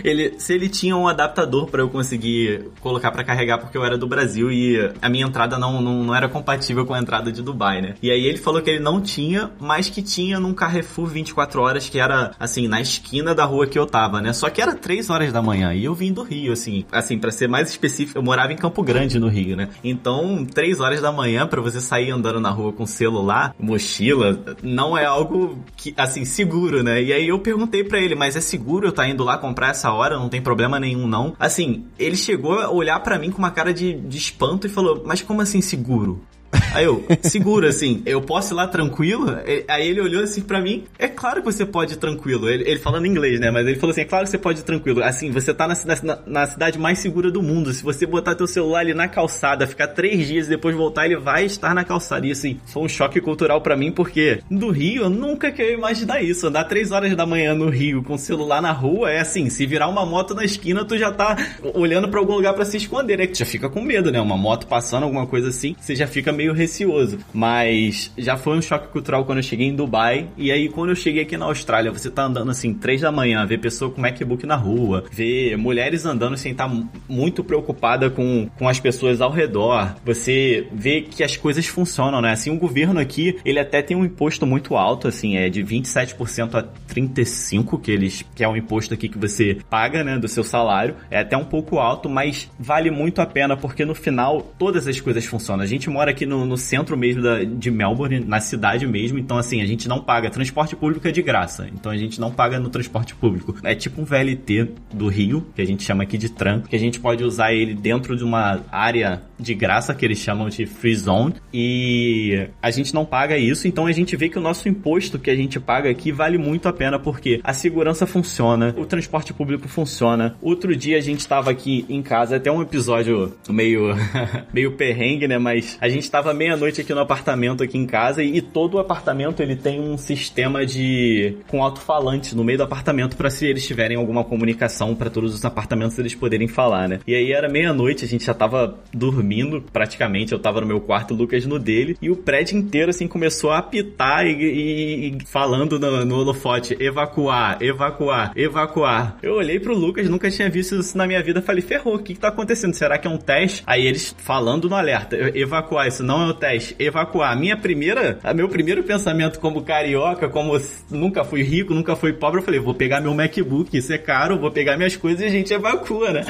Ele, se ele tinha um adaptador para eu conseguir colocar para carregar, porque eu era do Brasil e a minha entrada não, não, não, era compatível com a entrada de Dubai, né? E aí ele falou que ele não tinha, mas que tinha num Carrefour 24 horas, que era, assim, na esquina da rua que eu tava, né? Só que era 3 horas da manhã e eu vim do Rio, assim. Assim, para ser mais específico, eu morava em Campo Grande, no Rio, né? Então, 3 horas da manhã, para você sair andando na rua com celular, mochila, não é algo que, assim, seguro, né? E aí eu perguntei para ele, mas é seguro eu tá indo lá comprar essa hora? Não tem problema nenhum, não? Assim, ele chegou a olhar para mim com uma cara de, de espanto e falou, mas como assim seguro? Aí eu, segura assim, eu posso ir lá tranquilo? Aí ele olhou assim para mim, é claro que você pode ir tranquilo. Ele, ele, falando inglês, né? Mas ele falou assim, é claro que você pode ir tranquilo. Assim, você tá na, na, na, cidade mais segura do mundo. Se você botar teu celular ali na calçada, ficar três dias e depois voltar, ele vai estar na calçada. E assim, foi um choque cultural para mim, porque do Rio, eu nunca queria imaginar isso. Andar três horas da manhã no Rio com o celular na rua é assim, se virar uma moto na esquina, tu já tá olhando para algum lugar para se esconder, né? Tu já fica com medo, né? Uma moto passando, alguma coisa assim, você já fica meio receoso. Mas já foi um choque cultural quando eu cheguei em Dubai. E aí, quando eu cheguei aqui na Austrália, você tá andando assim, três da manhã, ver pessoa com MacBook na rua, ver mulheres andando sem estar tá muito preocupada com, com as pessoas ao redor. Você vê que as coisas funcionam, né? Assim, o governo aqui, ele até tem um imposto muito alto, assim, é de 27% a 35% que eles que é o imposto aqui que você paga, né, do seu salário. É até um pouco alto, mas vale muito a pena porque no final todas as coisas funcionam. A gente mora aqui no, no centro mesmo da, de Melbourne, na cidade mesmo. Então, assim, a gente não paga. Transporte público é de graça. Então, a gente não paga no transporte público. É tipo um VLT do Rio, que a gente chama aqui de tram, que a gente pode usar ele dentro de uma área de graça que eles chamam de free zone. E a gente não paga isso. Então, a gente vê que o nosso imposto que a gente paga aqui vale muito a pena porque a segurança funciona, o transporte público funciona. Outro dia a gente estava aqui em casa, até um episódio meio meio perrengue, né? Mas a gente estava meia-noite aqui no apartamento aqui em casa e, e, todo o apartamento ele tem um sistema de com alto-falante no meio do apartamento para se eles tiverem alguma comunicação para todos os apartamentos eles poderem falar, né? E aí era meia-noite, a gente já tava dormindo praticamente, eu tava no meu quarto, o Lucas no dele, e o prédio inteiro assim começou a apitar e, e, e falando no, no holofote, evacuar, evacuar, evacuar. Eu olhei pro Lucas, nunca tinha visto isso na minha vida, falei, ferrou, o que que tá acontecendo? Será que é um teste? Aí eles falando no alerta, evacuar, isso não é o teste, evacuar. Minha primeira, meu primeiro pensamento como carioca, como nunca fui rico, nunca fui pobre, eu falei, vou pegar meu MacBook, isso é caro, vou pegar minhas coisas e a gente evacua, né?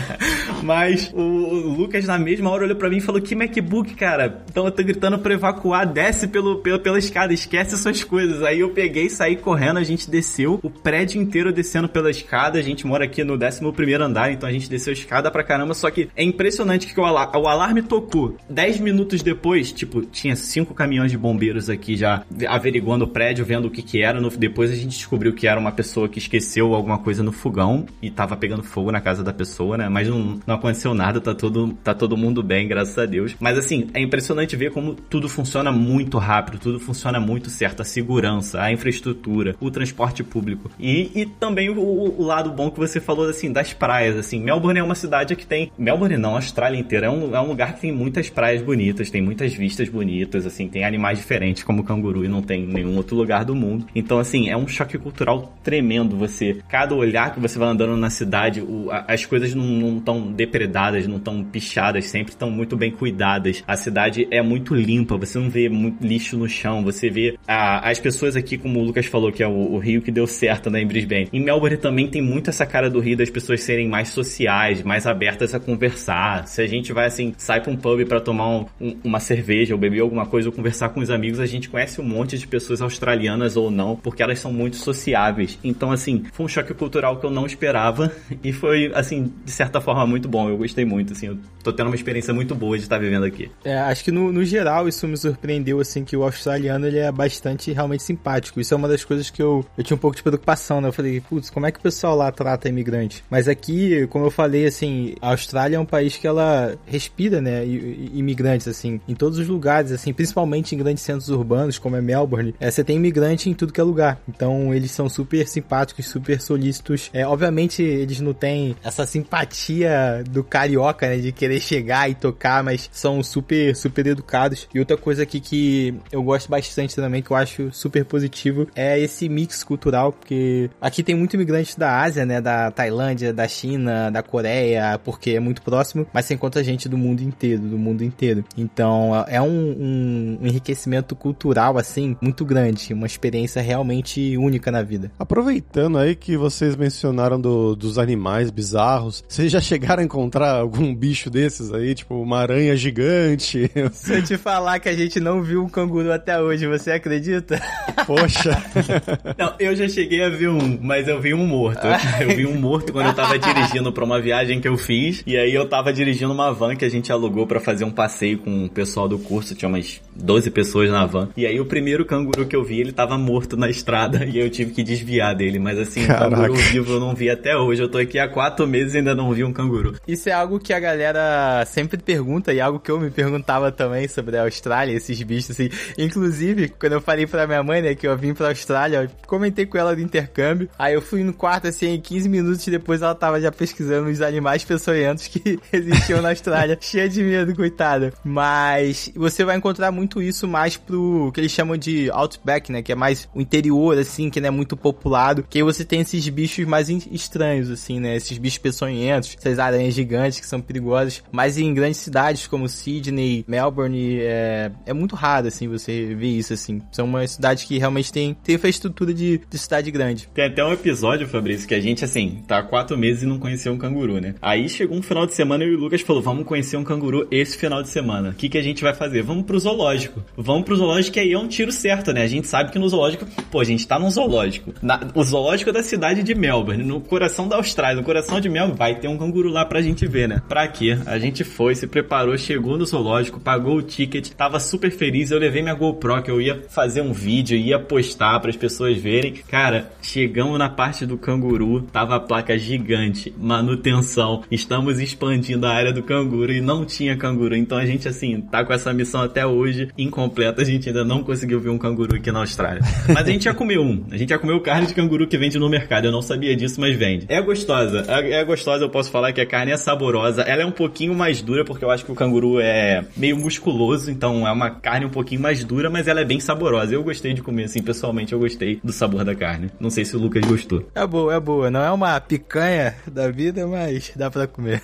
Mas o, Lucas na mesma hora olhou para mim e falou, que MacBook, cara? Então eu tô gritando pra evacuar, desce pelo, pelo, pela escada, esquece suas coisas. Aí eu peguei, saí correndo, a gente desceu, o prédio inteiro descendo pela escada, a gente mora aqui no 11 primeiro andar, então a gente desceu escada pra caramba, só que é impressionante que o, alar o alarme tocou 10 minutos minutos depois, tipo, tinha cinco caminhões de bombeiros aqui já averiguando o prédio, vendo o que que era. No, depois a gente descobriu que era uma pessoa que esqueceu alguma coisa no fogão e tava pegando fogo na casa da pessoa, né? Mas não, não aconteceu nada, tá todo, tá todo mundo bem, graças a Deus. Mas assim, é impressionante ver como tudo funciona muito rápido, tudo funciona muito certo. A segurança, a infraestrutura, o transporte público. E, e também o, o lado bom que você falou, assim, das praias, assim. Melbourne é uma cidade que tem... Melbourne não, a Austrália inteira. É um, é um lugar que tem muitas praias bonitas, tem muitas vistas bonitas, assim. Tem animais diferentes como canguru e não tem em nenhum outro lugar do mundo. Então, assim, é um choque cultural tremendo você... Cada olhar que você vai andando na cidade, o, a, as coisas não estão depredadas, não estão pichadas, sempre estão muito bem cuidadas. A cidade é muito limpa, você não vê muito lixo no chão, você vê a, as pessoas aqui, como o Lucas falou, que é o, o rio que deu certo né, em Brisbane. Em Melbourne também tem muito essa cara do rio das pessoas serem mais sociais, mais abertas a conversar. Se a gente vai assim, sai pra um pub para tomar um, um, uma cerveja ou beber alguma coisa ou conversar com os amigos, a gente conhece um monte de pessoas australianas ou não, porque elas são muito sociáveis. Então, assim, foi um choque cultural que eu não esperava e foi, assim, de certa forma muito bom. Eu gostei muito, assim, eu tô tendo uma experiência muito boa de estar vivendo aqui. É, acho que no, no geral isso me surpreendeu, assim, que o australiano ele é bastante realmente simpático. Isso é uma das coisas que eu, eu tinha um pouco de preocupação, né? Eu falei, putz, como é que o pessoal lá trata imigrante? Mas aqui, como eu falei, assim, a Austrália é um país que ela respira, né, imigrantes, assim, em todos os lugares, assim, principalmente em grandes centros urbanos, como é Melbourne, é, você tem imigrante em tudo que é lugar. Então, eles são super simpáticos, super solícitos. É, obviamente, eles não têm essa simpatia do carioca, né, de querer chegar e tocar, mas são super, super educados. E outra coisa aqui que eu gosto bastante também, que eu acho super positivo, é esse mix cultural, porque aqui tem muito imigrante da Ásia, né, da Tailândia, da China, da Coreia, porque é muito próximo, mas você encontra gente do mundo inteiro, do mundo inteiro. Então, é um, um, um enriquecimento cultural, assim, muito grande, uma experiência realmente única na vida. Aproveitando aí que vocês mencionaram do, dos animais bizarros, vocês já chegaram a encontrar algum bicho desses aí, tipo uma aranha gigante? Se eu te falar que a gente não viu um canguru até hoje, você acredita? Poxa. não, eu já cheguei a ver um, mas eu vi um morto. Eu vi um morto quando eu tava dirigindo pra uma viagem que eu fiz, e aí eu tava dirigindo uma van que a gente alugou para fazer um passeio com pessoal do curso, tinha umas 12 pessoas na van. E aí o primeiro canguru que eu vi, ele tava morto na estrada e eu tive que desviar dele, mas assim, Caraca. canguru vivo eu não vi até hoje. Eu tô aqui há quatro meses e ainda não vi um canguru. Isso é algo que a galera sempre pergunta e algo que eu me perguntava também sobre a Austrália, esses bichos assim. Inclusive, quando eu falei pra minha mãe, né, que eu vim pra Austrália, eu comentei com ela do intercâmbio. Aí eu fui no quarto assim, em 15 minutos depois ela tava já pesquisando os animais peçonhentos que existiam na Austrália. Cheia de medo, coitada. Mas você vai encontrar muito isso mais pro que eles chamam de outback, né, que é mais o interior assim, que não é muito populado, que aí você tem esses bichos mais estranhos assim, né, esses bichos peçonhentos, essas aranhas gigantes que são perigosas. Mas em grandes cidades como Sydney, Melbourne, é, é muito raro assim você ver isso assim. São uma cidade que realmente tem, tem infraestrutura de, de cidade grande. Tem até um episódio, Fabrício, que a gente assim, tá há quatro meses e não conheceu um canguru, né? Aí chegou um final de semana e o Lucas falou: "Vamos conhecer um canguru esse final de semana. O que que a gente vai fazer? Vamos pro zoológico. Vamos pro zoológico que aí é um tiro certo, né? A gente sabe que no zoológico, pô, a gente tá num zoológico. Na, o zoológico da cidade de Melbourne, no coração da Austrália, no coração de Melbourne, vai ter um canguru lá pra gente ver, né? Pra quê? A gente foi, se preparou, chegou no zoológico, pagou o ticket, tava super feliz. Eu levei minha GoPro que eu ia fazer um vídeo, ia postar para as pessoas verem. Cara, chegamos na parte do canguru, tava a placa gigante, manutenção. Estamos expandindo a área do canguru e não tinha canguru. Então a gente assim, tá com essa missão até hoje incompleta. A gente ainda não conseguiu ver um canguru aqui na Austrália. Mas a gente já comeu um. A gente já comeu carne de canguru que vende no mercado. Eu não sabia disso, mas vende. É gostosa. É, é gostosa, eu posso falar que a carne é saborosa. Ela é um pouquinho mais dura porque eu acho que o canguru é meio musculoso, então é uma carne um pouquinho mais dura, mas ela é bem saborosa. Eu gostei de comer assim, pessoalmente eu gostei do sabor da carne. Não sei se o Lucas gostou. É boa, é boa. Não é uma picanha da vida, mas dá para comer.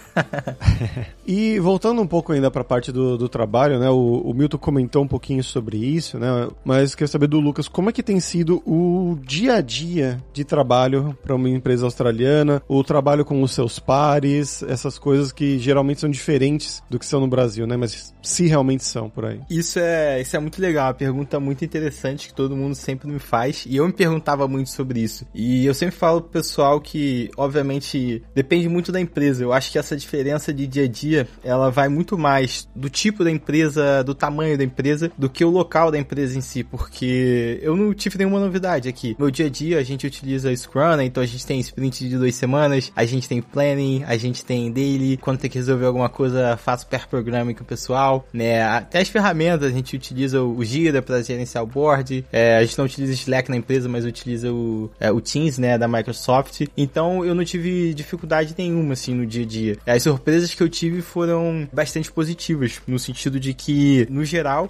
e voltando um pouco ainda pra parte do, do trabalho, né? O, o Milton comentou um pouquinho sobre isso, né? Mas quero saber do Lucas, como é que tem sido o dia a dia de trabalho para uma empresa australiana, o trabalho com os seus pares, essas coisas que geralmente são diferentes do que são no Brasil, né? Mas se realmente são por aí. Isso é, isso é muito legal, uma pergunta muito interessante que todo mundo sempre me faz, e eu me perguntava muito sobre isso. E eu sempre falo pro pessoal que, obviamente, depende muito da empresa. Eu acho que essa diferença de dia a dia, ela vai muito mais do tipo da empresa, do tamanho da empresa, do que o local da empresa em si, porque eu não tive nenhuma novidade aqui. No dia a dia a gente utiliza Scrum, né? então a gente tem sprint de duas semanas, a gente tem planning, a gente tem daily, quando tem que resolver alguma coisa, faço pair programming com o pessoal, né? Até as ferramentas a gente utiliza o Gira para gerenciar o board, é, a gente não utiliza Slack na empresa, mas utiliza o, é, o Teams, né, da Microsoft. Então eu não tive dificuldade nenhuma assim no dia a dia. As surpresas que eu tive foram bastante positivas, no sentido de que, no geral,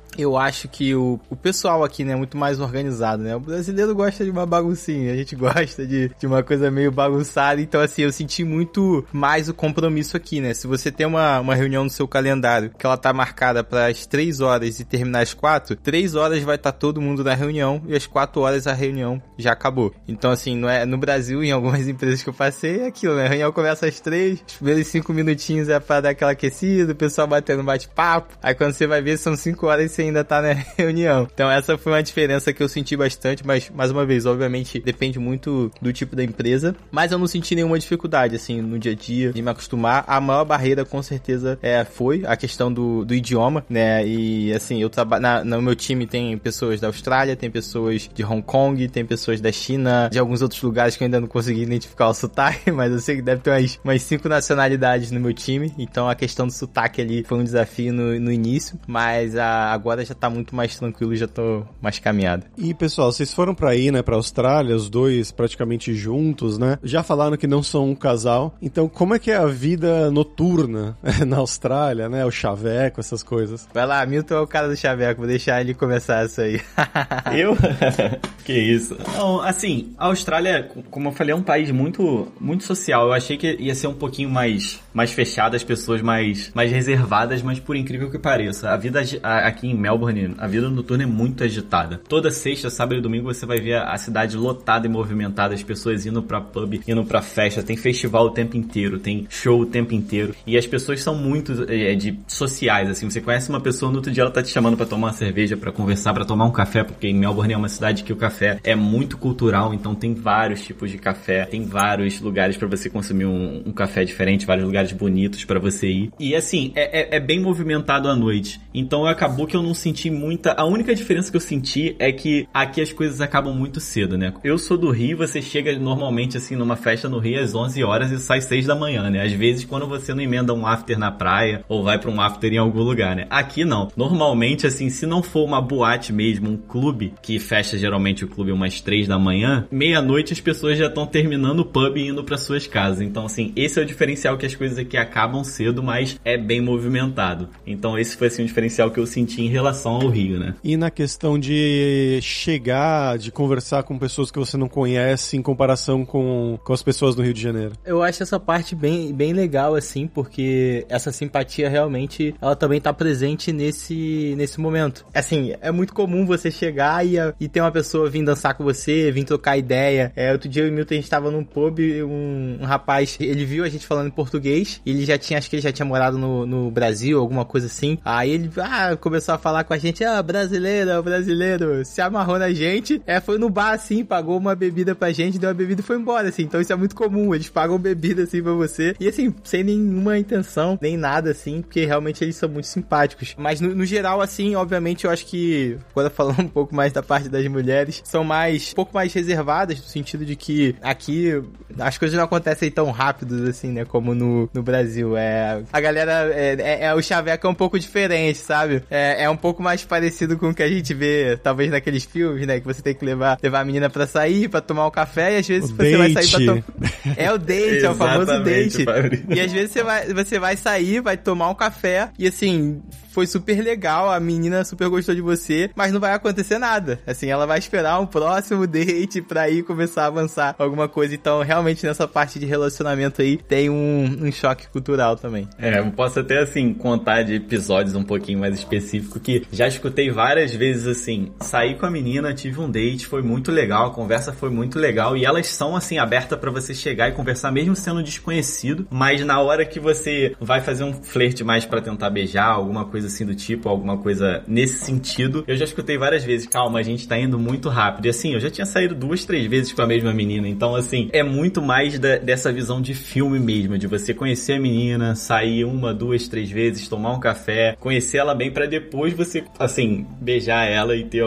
eu acho que o, o pessoal aqui, né, é muito mais organizado, né? O brasileiro gosta de uma baguncinha, a gente gosta de, de uma coisa meio bagunçada, então assim, eu senti muito mais o compromisso aqui, né? Se você tem uma, uma reunião no seu calendário que ela tá marcada para as 3 horas e terminar às 4, 3 horas vai estar tá todo mundo na reunião e às 4 horas a reunião já acabou. Então assim, não é, no Brasil, em algumas empresas que eu passei, é aquilo, né? A reunião começa às 3, os primeiros 5 minutinhos é para dar aquela aquecida, o pessoal batendo bate-papo, aí quando você vai ver são 5 horas e você ainda tá na reunião. Então essa foi uma diferença que eu senti bastante, mas mais uma vez, obviamente depende muito do tipo da empresa, mas eu não senti nenhuma dificuldade assim no dia a dia de me acostumar. A maior barreira com certeza é foi a questão do, do idioma, né? E assim, eu trabalho no meu time tem pessoas da Austrália, tem pessoas de Hong Kong, tem pessoas da China, de alguns outros lugares que eu ainda não consegui identificar o sotaque, mas eu sei que deve ter umas, umas cinco nacionalidades no meu time, então a questão do sotaque ali foi um desafio no, no início, mas a, agora agora já tá muito mais tranquilo, já tô mais caminhado. E pessoal, vocês foram para aí, né, para Austrália, os dois praticamente juntos, né? Já falaram que não são um casal. Então, como é que é a vida noturna na Austrália, né? O chaveco, essas coisas. Vai lá, Milton é o cara do chaveco, vou deixar ele começar isso aí. eu? que isso. Não, assim, a Austrália, como eu falei, é um país muito muito social. Eu achei que ia ser um pouquinho mais mais fechado, as pessoas mais mais reservadas, mas por incrível que pareça, a vida aqui em Melbourne, a vida noturna é muito agitada. Toda sexta, sábado e domingo você vai ver a cidade lotada e movimentada, as pessoas indo pra pub, indo pra festa, tem festival o tempo inteiro, tem show o tempo inteiro. E as pessoas são muito é, de sociais, assim. Você conhece uma pessoa, no outro dia ela tá te chamando para tomar uma cerveja, para conversar, para tomar um café, porque em Melbourne é uma cidade que o café é muito cultural, então tem vários tipos de café, tem vários lugares para você consumir um, um, café diferente, vários lugares bonitos para você ir. E assim, é, é, é bem movimentado à noite. Então acabou que eu não não senti muita. A única diferença que eu senti é que aqui as coisas acabam muito cedo, né? Eu sou do Rio, você chega normalmente assim numa festa no Rio às 11 horas e sai 6 da manhã, né? Às vezes quando você não emenda um after na praia ou vai para um after em algum lugar, né? Aqui não. Normalmente assim, se não for uma boate mesmo, um clube que fecha geralmente o clube umas 3 da manhã, meia-noite as pessoas já estão terminando o pub e indo para suas casas. Então assim, esse é o diferencial que as coisas aqui acabam cedo, mas é bem movimentado. Então esse foi assim um diferencial que eu senti em relação relação ao Rio, né? E na questão de chegar, de conversar com pessoas que você não conhece em comparação com, com as pessoas do Rio de Janeiro? Eu acho essa parte bem, bem legal, assim, porque essa simpatia realmente, ela também tá presente nesse, nesse momento. Assim, é muito comum você chegar e, e ter uma pessoa vir dançar com você, vir trocar ideia. É, outro dia eu e o Milton, a gente tava num pub, um, um rapaz, ele viu a gente falando em português, ele já tinha, acho que ele já tinha morado no, no Brasil, alguma coisa assim. Aí ele, ah, começou a falar falar com a gente, ah, brasileiro, brasileiro, se amarrou na gente, é, foi no bar assim, pagou uma bebida pra gente, deu uma bebida e foi embora, assim. Então isso é muito comum, eles pagam bebida assim pra você. E assim, sem nenhuma intenção, nem nada assim, porque realmente eles são muito simpáticos. Mas no, no geral, assim, obviamente, eu acho que, quando falando um pouco mais da parte das mulheres, são mais, um pouco mais reservadas, no sentido de que aqui as coisas não acontecem tão rápido assim, né, como no, no Brasil. É, a galera, é, é, é o chaveco é um pouco diferente, sabe? É, é um pouco mais parecido com o que a gente vê, talvez naqueles filmes, né? Que você tem que levar, levar a menina pra sair, pra tomar um café, e às vezes o você date. vai sair pra tomar. É o date, é o famoso date. E às vezes você vai, você vai sair, vai tomar um café, e assim, foi super legal, a menina super gostou de você, mas não vai acontecer nada. Assim, ela vai esperar um próximo date pra ir começar a avançar alguma coisa. Então, realmente, nessa parte de relacionamento aí, tem um, um choque cultural também. É, eu posso até, assim, contar de episódios um pouquinho mais específicos porque já escutei várias vezes assim, saí com a menina, tive um date, foi muito legal, a conversa foi muito legal e elas são assim abertas para você chegar e conversar mesmo sendo desconhecido, mas na hora que você vai fazer um flerte mais para tentar beijar, alguma coisa assim do tipo, alguma coisa nesse sentido, eu já escutei várias vezes, calma, a gente tá indo muito rápido. E assim, eu já tinha saído duas, três vezes com a mesma menina, então assim, é muito mais da, dessa visão de filme mesmo, de você conhecer a menina, sair uma, duas, três vezes, tomar um café, conhecer ela bem para depois você, assim, beijar ela e ter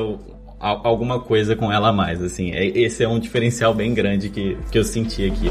alguma coisa com ela a mais, assim. É, esse é um diferencial bem grande que, que eu senti aqui.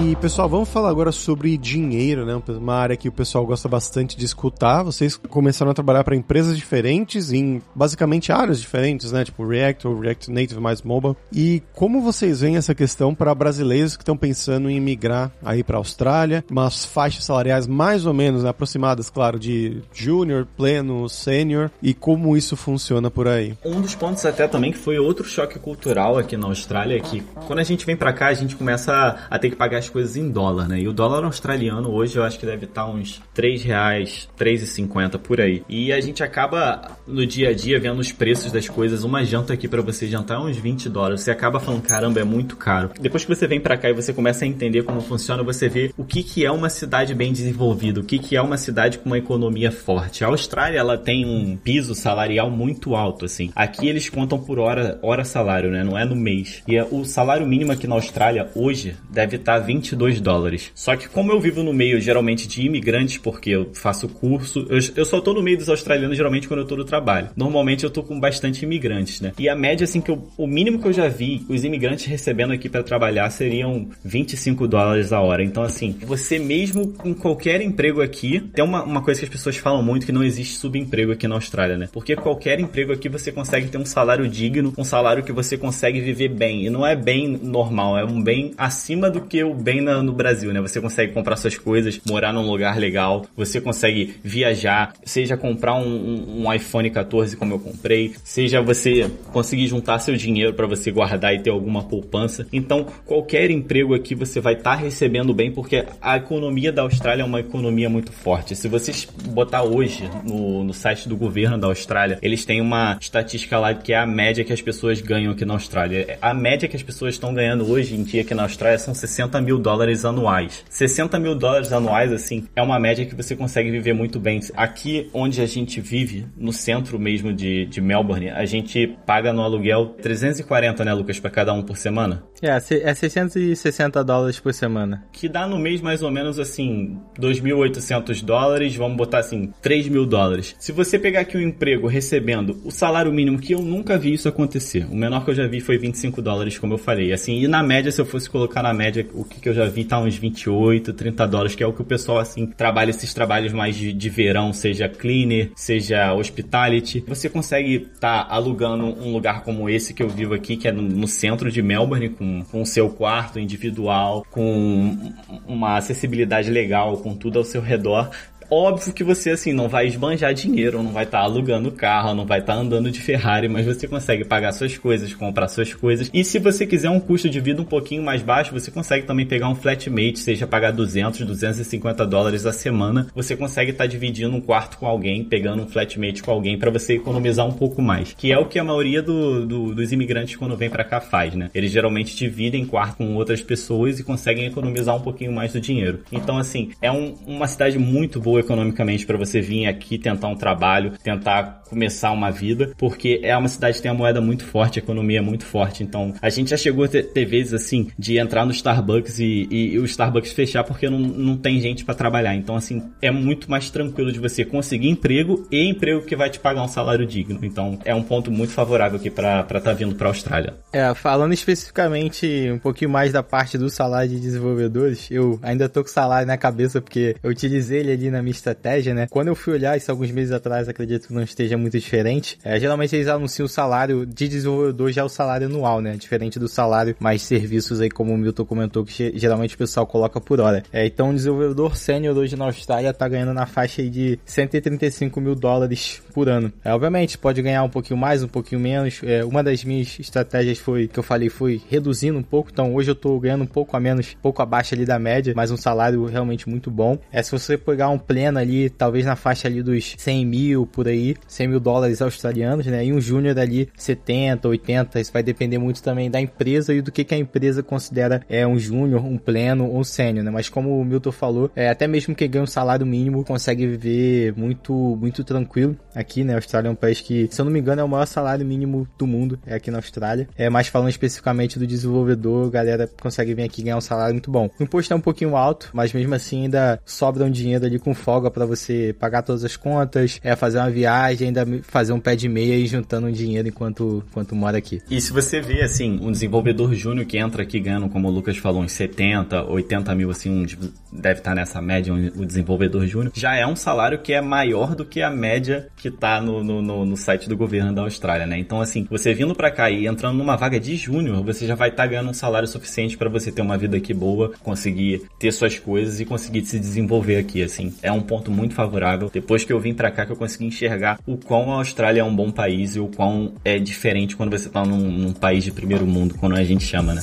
E pessoal, vamos falar agora sobre dinheiro, né? Uma área que o pessoal gosta bastante de escutar. Vocês começaram a trabalhar para empresas diferentes em basicamente áreas diferentes, né? Tipo React ou React Native mais mobile. E como vocês veem essa questão para brasileiros que estão pensando em migrar aí para a Austrália, umas faixas salariais mais ou menos né? aproximadas, claro, de júnior, pleno, sênior e como isso funciona por aí? Um dos pontos até também que foi outro choque cultural aqui na Austrália é que quando a gente vem para cá a gente começa a ter que pagar as coisas em dólar, né? E o dólar australiano hoje eu acho que deve estar uns 3 reais, 3,50 por aí. E a gente acaba no dia a dia vendo os preços das coisas. Uma janta aqui para você jantar é uns 20 dólares. Você acaba falando, caramba, é muito caro. Depois que você vem para cá e você começa a entender como funciona, você vê o que, que é uma cidade bem desenvolvida, o que, que é uma cidade com uma economia forte. A Austrália, ela tem um piso salarial muito alto, assim. Aqui eles contam por hora, hora salário, né? Não é no mês. E o salário mínimo aqui na Austrália hoje deve estar 22 dólares. Só que como eu vivo no meio geralmente de imigrantes, porque eu faço curso, eu, eu só tô no meio dos australianos geralmente quando eu tô no trabalho. Normalmente eu tô com bastante imigrantes, né? E a média, assim, que eu, o mínimo que eu já vi os imigrantes recebendo aqui para trabalhar seriam 25 dólares a hora. Então, assim, você mesmo em qualquer emprego aqui, tem uma, uma coisa que as pessoas falam muito que não existe subemprego aqui na Austrália, né? Porque qualquer emprego aqui você consegue ter um salário digno, um salário que você consegue viver bem. E não é bem normal, é um bem acima do que o bem na, no Brasil, né? Você consegue comprar suas coisas, morar num lugar legal, você consegue viajar, seja comprar um, um, um iPhone 14 como eu comprei, seja você conseguir juntar seu dinheiro para você guardar e ter alguma poupança. Então, qualquer emprego aqui você vai estar tá recebendo bem, porque a economia da Austrália é uma economia muito forte. Se vocês botar hoje no, no site do governo da Austrália, eles têm uma estatística lá que é a média que as pessoas ganham aqui na Austrália. A média que as pessoas estão ganhando hoje em dia aqui na Austrália são 60 mil dólares anuais. 60 mil dólares anuais, assim, é uma média que você consegue viver muito bem. Aqui onde a gente vive, no centro mesmo de, de Melbourne, a gente paga no aluguel 340, né, Lucas, para cada um por semana? É, é 660 dólares por semana. Que dá no mês mais ou menos assim, 2.800 dólares, vamos botar assim, 3 mil dólares. Se você pegar aqui um emprego recebendo o salário mínimo, que eu nunca vi isso acontecer, o menor que eu já vi foi 25 dólares, como eu falei. Assim, e na média, se eu fosse colocar na média o que, que eu já vi, tá uns 28, 30 dólares, que é o que o pessoal, assim, trabalha esses trabalhos mais de, de verão, seja cleaner, seja hospitality. Você consegue tá alugando um lugar como esse que eu vivo aqui, que é no, no centro de Melbourne, com, com o seu quarto individual, com uma acessibilidade legal, com tudo ao seu redor, Óbvio que você, assim, não vai esbanjar dinheiro, não vai estar tá alugando carro, não vai estar tá andando de Ferrari, mas você consegue pagar suas coisas, comprar suas coisas. E se você quiser um custo de vida um pouquinho mais baixo, você consegue também pegar um flatmate, seja pagar 200, 250 dólares a semana. Você consegue estar tá dividindo um quarto com alguém, pegando um flatmate com alguém para você economizar um pouco mais. Que é o que a maioria do, do, dos imigrantes quando vem para cá faz, né? Eles geralmente dividem quarto com outras pessoas e conseguem economizar um pouquinho mais do dinheiro. Então, assim, é um, uma cidade muito boa economicamente para você vir aqui tentar um trabalho, tentar começar uma vida, porque é uma cidade que tem uma moeda muito forte, a economia é muito forte. Então, a gente já chegou a ter, ter vezes assim de entrar no Starbucks e, e, e o Starbucks fechar porque não, não tem gente para trabalhar. Então, assim, é muito mais tranquilo de você conseguir emprego e emprego que vai te pagar um salário digno. Então, é um ponto muito favorável aqui para estar tá vindo para Austrália. É, falando especificamente um pouquinho mais da parte do salário de desenvolvedores, eu ainda tô com salário na cabeça porque eu utilizei ele ali na minha estratégia, né? Quando eu fui olhar isso alguns meses atrás, acredito que não esteja muito diferente. É, geralmente eles anunciam o salário de desenvolvedor já é o salário anual, né? Diferente do salário mais serviços aí, como o Milton comentou, que geralmente o pessoal coloca por hora. É, então, um desenvolvedor sênior hoje na Austrália tá ganhando na faixa aí de 135 mil dólares por ano. É, obviamente, pode ganhar um pouquinho mais, um pouquinho menos. É, uma das minhas estratégias foi, que eu falei, foi reduzindo um pouco. Então, hoje eu tô ganhando um pouco a menos, um pouco abaixo ali da média, mas um salário realmente muito bom. É, se você pegar um pleno ali, talvez na faixa ali dos 100 mil por aí, 100 mil dólares australianos, né? E um júnior ali 70, 80, isso vai depender muito também da empresa e do que, que a empresa considera é um júnior, um pleno ou um sênior, né? Mas como o Milton falou, é, até mesmo quem ganha um salário mínimo consegue viver muito, muito tranquilo aqui, né? A Austrália é um país que, se eu não me engano, é o maior salário mínimo do mundo, é aqui na Austrália. É, mas falando especificamente do desenvolvedor, a galera consegue vir aqui ganhar um salário muito bom. O imposto é um pouquinho alto, mas mesmo assim ainda sobra um dinheiro ali com folga para você pagar todas as contas, é fazer uma viagem, ainda fazer um pé de meia e juntando um dinheiro enquanto, enquanto mora aqui. E se você vê, assim, um desenvolvedor júnior que entra aqui ganhando, como o Lucas falou, uns 70, 80 mil, assim, um, deve estar nessa média, o desenvolvedor júnior, já é um salário que é maior do que a média que tá no, no, no, no site do governo da Austrália, né? Então, assim, você vindo para cá e entrando numa vaga de júnior, você já vai estar tá ganhando um salário suficiente para você ter uma vida aqui boa, conseguir ter suas coisas e conseguir se desenvolver aqui, assim. É um ponto muito favorável. Depois que eu vim para cá que eu consegui enxergar o quão a Austrália é um bom país e o quão é diferente quando você tá num, num país de primeiro mundo, quando a gente chama, né?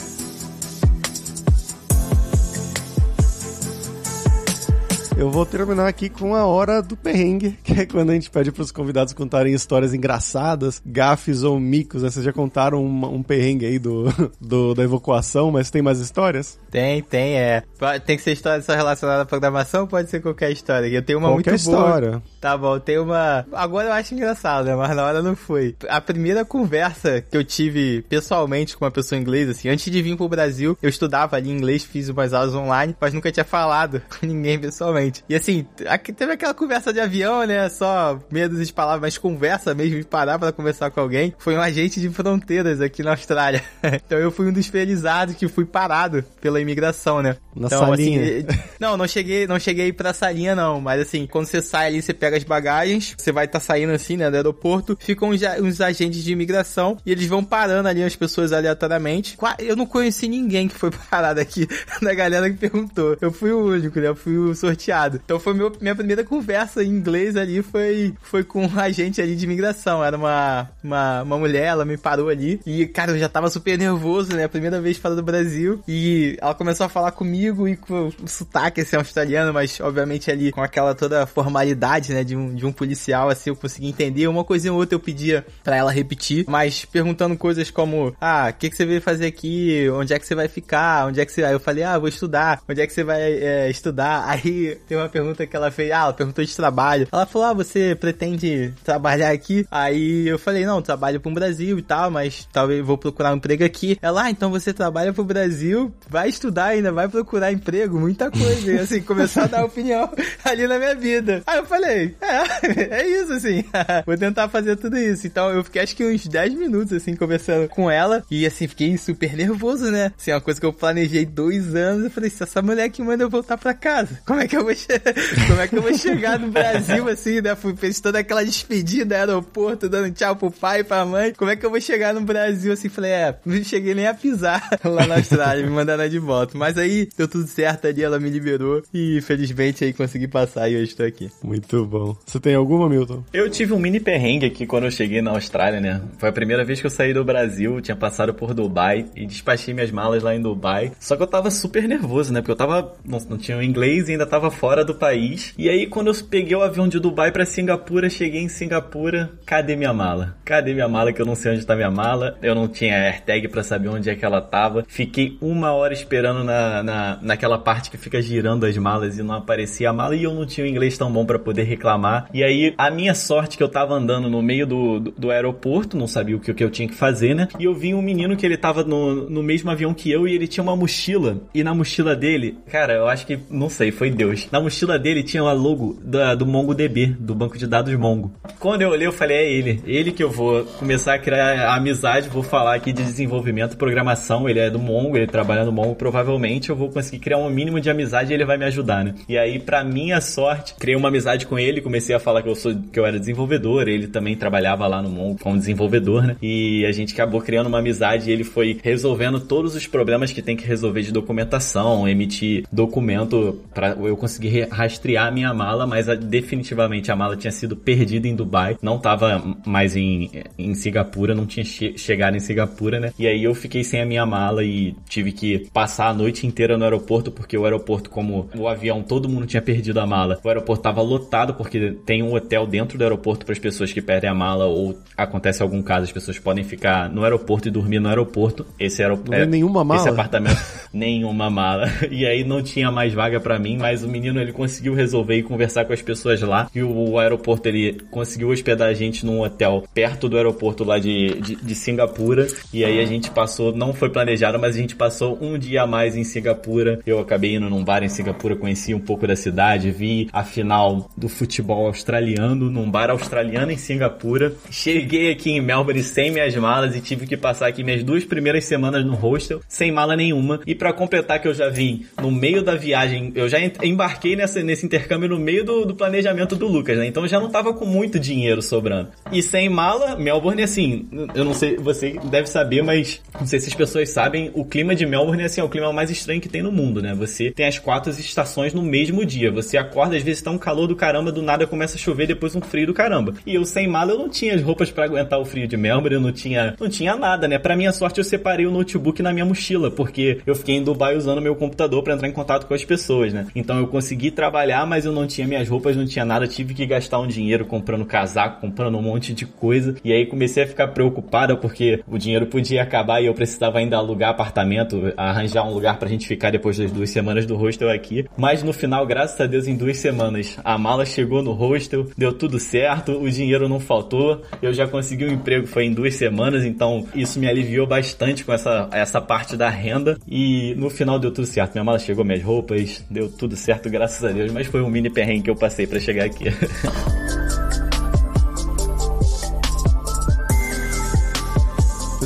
Eu vou terminar aqui com a hora do perrengue, que é quando a gente pede para os convidados contarem histórias engraçadas, gafes ou micos. Né? Vocês já contaram um, um perrengue aí do, do, da evacuação, mas tem mais histórias? Tem, tem, é. Tem que ser história só relacionada à programação ou pode ser qualquer história? Eu tenho uma qualquer muito boa. história. Tá bom, tem uma. Agora eu acho engraçado, né? Mas na hora não foi. A primeira conversa que eu tive pessoalmente com uma pessoa inglesa, assim, antes de vir pro Brasil, eu estudava ali inglês, fiz umas aulas online, mas nunca tinha falado com ninguém pessoalmente. E assim, aqui teve aquela conversa de avião, né? Só medo de palavras, mas conversa mesmo, de parar pra conversar com alguém. Foi um agente de fronteiras aqui na Austrália. então eu fui um dos felizados que fui parado pela imigração, né? Na então, salinha? Assim, não, não cheguei, não cheguei pra salinha, não. Mas assim, quando você sai ali, você pega as bagagens, você vai estar tá saindo assim, né, do aeroporto, ficam uns, uns agentes de imigração e eles vão parando ali as pessoas aleatoriamente. Eu não conheci ninguém que foi parado aqui da galera que perguntou. Eu fui o único, né? Eu fui o sorteado então foi meu, minha primeira conversa em inglês ali, foi, foi com um agente ali de imigração. Era uma, uma, uma mulher, ela me parou ali. E, cara, eu já tava super nervoso, né? Primeira vez fora do Brasil. E ela começou a falar comigo e com o sotaque, assim, australiano, mas obviamente ali com aquela toda formalidade, né? De um, de um policial, assim, eu consegui entender. Uma coisinha ou outra eu pedia pra ela repetir, mas perguntando coisas como: ah, o que, que você veio fazer aqui? Onde é que você vai ficar? Onde é que você. Aí eu falei: ah, vou estudar. Onde é que você vai é, estudar? Aí tem uma pergunta que ela fez, ah, ela perguntou de trabalho. Ela falou, ah, você pretende trabalhar aqui? Aí eu falei, não, trabalho pro Brasil e tal, mas talvez vou procurar um emprego aqui. Ela, ah, então você trabalha pro Brasil, vai estudar ainda, vai procurar emprego, muita coisa. E assim, começou a dar opinião ali na minha vida. Aí eu falei, é, é isso, assim, vou tentar fazer tudo isso. Então eu fiquei acho que uns 10 minutos, assim, conversando com ela. E assim, fiquei super nervoso, né? Assim, uma coisa que eu planejei dois anos. Eu falei, se essa mulher que manda eu voltar pra casa, como é que eu vou como é que eu vou chegar no Brasil assim, né? Fui, fez toda aquela despedida no aeroporto, dando tchau pro pai e pra mãe. Como é que eu vou chegar no Brasil assim? Falei, é, não cheguei nem a pisar lá na Austrália, me mandando de volta. Mas aí deu tudo certo ali, ela me liberou e felizmente aí consegui passar e hoje estou aqui. Muito bom. Você tem alguma, Milton? Eu tive um mini perrengue aqui quando eu cheguei na Austrália, né? Foi a primeira vez que eu saí do Brasil, tinha passado por Dubai e despachei minhas malas lá em Dubai. Só que eu tava super nervoso, né? Porque eu tava. Não, não tinha inglês e ainda tava fora do país. E aí, quando eu peguei o avião de Dubai para Singapura, cheguei em Singapura, cadê minha mala? Cadê minha mala? Que eu não sei onde tá minha mala. Eu não tinha AirTag para saber onde é que ela tava. Fiquei uma hora esperando na, na, naquela parte que fica girando as malas e não aparecia a mala. E eu não tinha o inglês tão bom para poder reclamar. E aí, a minha sorte que eu tava andando no meio do, do, do aeroporto, não sabia o que, o que eu tinha que fazer, né? E eu vi um menino que ele tava no, no mesmo avião que eu e ele tinha uma mochila. E na mochila dele, cara, eu acho que, não sei, foi Deus. Na mochila dele tinha o logo do MongoDB, do banco de dados Mongo. Quando eu olhei, eu falei, é ele. Ele que eu vou começar a criar amizade, vou falar aqui de desenvolvimento programação. Ele é do Mongo, ele trabalha no Mongo, provavelmente eu vou conseguir criar um mínimo de amizade e ele vai me ajudar, né? E aí, pra minha sorte, criei uma amizade com ele, comecei a falar que eu sou que eu era desenvolvedor, ele também trabalhava lá no Mongo como desenvolvedor, né? E a gente acabou criando uma amizade e ele foi resolvendo todos os problemas que tem que resolver de documentação, emitir documento para eu conseguir rastrear a minha mala, mas definitivamente a mala tinha sido perdida em Dubai, não tava mais em, em Singapura, não tinha che chegado em Singapura, né? E aí eu fiquei sem a minha mala e tive que passar a noite inteira no aeroporto, porque o aeroporto, como o avião, todo mundo tinha perdido a mala. O aeroporto tava lotado, porque tem um hotel dentro do aeroporto para as pessoas que perdem a mala ou acontece algum caso, as pessoas podem ficar no aeroporto e dormir no aeroporto. Esse aeroporto. Não é, nenhuma mala. Esse apartamento, nenhuma mala. E aí não tinha mais vaga para mim, mas o menino ele conseguiu resolver e conversar com as pessoas lá. E o, o aeroporto ele conseguiu hospedar a gente num hotel perto do aeroporto lá de, de, de Singapura. E aí a gente passou, não foi planejado, mas a gente passou um dia a mais em Singapura. Eu acabei indo num bar em Singapura, conheci um pouco da cidade, vi a final do futebol australiano num bar australiano em Singapura. Cheguei aqui em Melbourne sem minhas malas e tive que passar aqui minhas duas primeiras semanas no hostel sem mala nenhuma. E para completar que eu já vim no meio da viagem, eu já embarquei nessa, nesse intercâmbio no meio do, do planejamento do Lucas, né? Então já não tava com muito dinheiro sobrando. E sem mala, Melbourne, assim, eu não sei, você deve saber, mas não sei se as pessoas sabem, o clima de Melbourne, assim, é o clima mais estranho que tem no mundo, né? Você tem as quatro estações no mesmo dia. Você acorda, às vezes tá um calor do caramba, do nada começa a chover, depois um frio do caramba. E eu sem mala, eu não tinha as roupas para aguentar o frio de Melbourne, eu não tinha, não tinha nada, né? Para minha sorte, eu separei o notebook na minha mochila, porque eu fiquei em Dubai usando meu computador para entrar em contato com as pessoas, né? Então eu consegui trabalhar, mas eu não tinha minhas roupas, não tinha nada, tive que gastar um dinheiro comprando casaco, comprando um monte de coisa. E aí comecei a ficar preocupada porque o dinheiro podia acabar e eu precisava ainda alugar apartamento, arranjar um lugar pra gente ficar depois das duas semanas do hostel aqui. Mas no final, graças a Deus, em duas semanas, a mala chegou no hostel, deu tudo certo, o dinheiro não faltou, eu já consegui um emprego, foi em duas semanas, então isso me aliviou bastante com essa, essa parte da renda. E no final deu tudo certo. Minha mala chegou, minhas roupas, deu tudo certo, graças a Deus, mas foi um mini perrengue que eu passei para chegar aqui.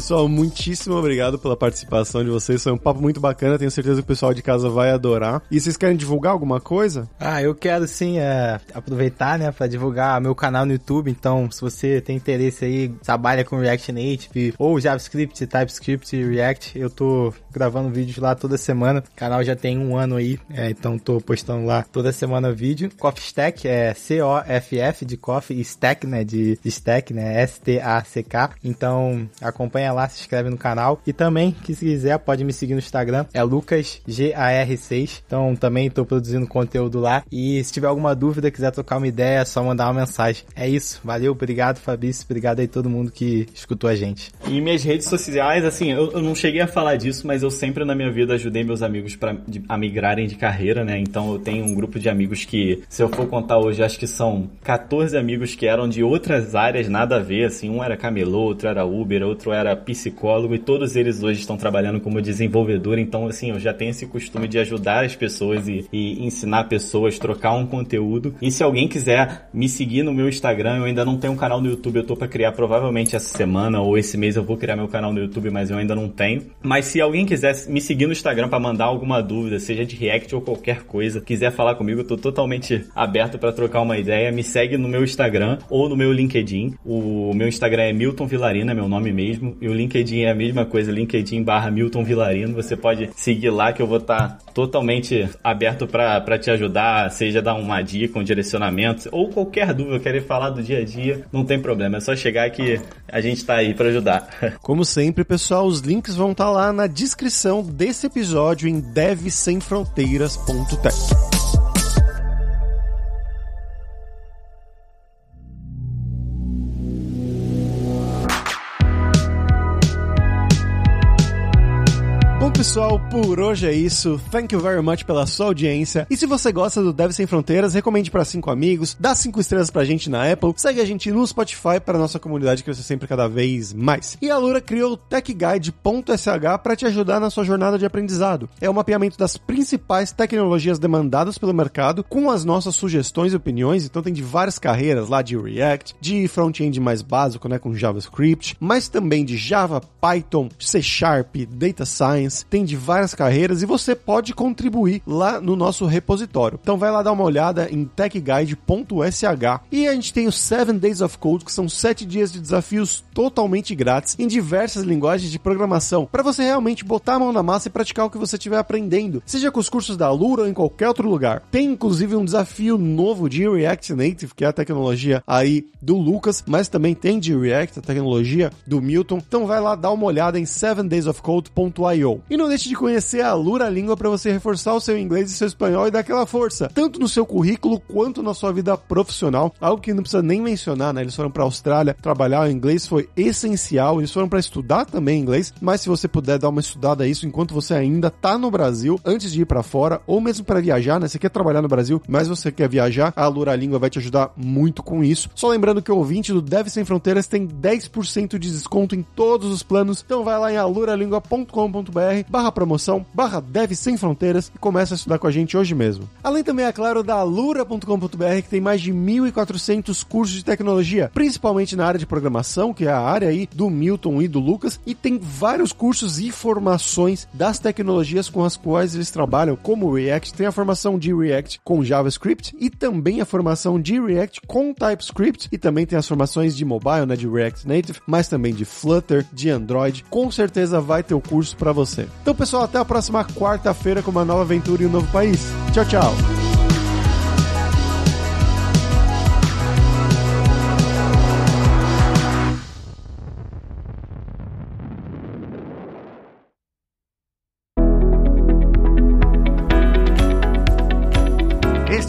Pessoal, muitíssimo obrigado pela participação de vocês. Foi um papo muito bacana. Tenho certeza que o pessoal de casa vai adorar. E vocês querem divulgar alguma coisa? Ah, eu quero sim é, aproveitar, né, para divulgar meu canal no YouTube. Então, se você tem interesse aí, trabalha com React Native ou JavaScript, TypeScript React, eu tô gravando vídeos lá toda semana. O canal já tem um ano aí, é, então tô postando lá toda semana vídeo. Coffee Stack é C-O-F-F de coffee stack, né, de stack, né, S-T-A-C-K. Então, acompanha lá lá, se inscreve no canal. E também, que se quiser, pode me seguir no Instagram, é lucasgar6. Então também tô produzindo conteúdo lá. E se tiver alguma dúvida, quiser trocar uma ideia, é só mandar uma mensagem. É isso, valeu, obrigado Fabrício, obrigado aí todo mundo que escutou a gente. E minhas redes sociais, assim, eu, eu não cheguei a falar disso, mas eu sempre na minha vida ajudei meus amigos para a migrarem de carreira, né? Então eu tenho um grupo de amigos que, se eu for contar hoje, acho que são 14 amigos que eram de outras áreas, nada a ver, assim, um era camelô, outro era Uber, outro era psicólogo e todos eles hoje estão trabalhando como desenvolvedor, então assim, eu já tenho esse costume de ajudar as pessoas e, e ensinar pessoas, trocar um conteúdo. E se alguém quiser me seguir no meu Instagram, eu ainda não tenho um canal no YouTube, eu tô para criar provavelmente essa semana ou esse mês eu vou criar meu canal no YouTube, mas eu ainda não tenho. Mas se alguém quiser me seguir no Instagram para mandar alguma dúvida, seja de React ou qualquer coisa, quiser falar comigo, eu tô totalmente aberto para trocar uma ideia. Me segue no meu Instagram ou no meu LinkedIn. O meu Instagram é Milton Vilarina, meu nome mesmo, e o LinkedIn é a mesma coisa, LinkedIn barra Milton Vilarino. Você pode seguir lá que eu vou estar tá totalmente aberto para te ajudar, seja dar uma dica, um direcionamento, ou qualquer dúvida, querer falar do dia a dia, não tem problema. É só chegar que a gente está aí para ajudar. Como sempre, pessoal, os links vão estar tá lá na descrição desse episódio em devsemfronteiras.tech. pessoal, por hoje é isso. Thank you very much pela sua audiência. E se você gosta do Deve Sem Fronteiras, recomende para cinco amigos, dá cinco estrelas pra gente na Apple, segue a gente no Spotify para nossa comunidade crescer sempre cada vez mais. E a Lura criou o TechGuide.sh para te ajudar na sua jornada de aprendizado. É o mapeamento das principais tecnologias demandadas pelo mercado com as nossas sugestões e opiniões. Então tem de várias carreiras lá de React, de front-end mais básico, né, com JavaScript, mas também de Java, Python, C Sharp, Data Science, tem de várias carreiras e você pode contribuir lá no nosso repositório. Então vai lá dar uma olhada em techguide.sh e a gente tem os 7 Days of Code, que são 7 dias de desafios totalmente grátis em diversas linguagens de programação, para você realmente botar a mão na massa e praticar o que você estiver aprendendo, seja com os cursos da Lura ou em qualquer outro lugar. Tem inclusive um desafio novo de React Native, que é a tecnologia aí do Lucas, mas também tem de React, a tecnologia do Milton. Então vai lá dar uma olhada em 7daysofcode.io. E não deixe de conhecer a Lura Língua para você reforçar o seu inglês e seu espanhol e dar aquela força, tanto no seu currículo quanto na sua vida profissional. Algo que não precisa nem mencionar, né? Eles foram para a Austrália trabalhar o inglês foi essencial. Eles foram para estudar também inglês, mas se você puder dar uma estudada isso enquanto você ainda tá no Brasil, antes de ir para fora ou mesmo para viajar, né? Você quer trabalhar no Brasil, mas você quer viajar, a Lura Língua vai te ajudar muito com isso. Só lembrando que o ouvinte do Deve Sem Fronteiras tem 10% de desconto em todos os planos. Então vai lá em aluralingua.com.br barra promoção, barra Deve Sem Fronteiras e começa a estudar com a gente hoje mesmo. Além também, é claro, da alura.com.br que tem mais de 1.400 cursos de tecnologia, principalmente na área de programação, que é a área aí do Milton e do Lucas, e tem vários cursos e formações das tecnologias com as quais eles trabalham, como React, tem a formação de React com JavaScript e também a formação de React com TypeScript e também tem as formações de mobile, né, de React Native, mas também de Flutter, de Android. Com certeza vai ter o curso para você. Então, pessoal, até a próxima quarta-feira com uma nova aventura em um novo país. Tchau, tchau.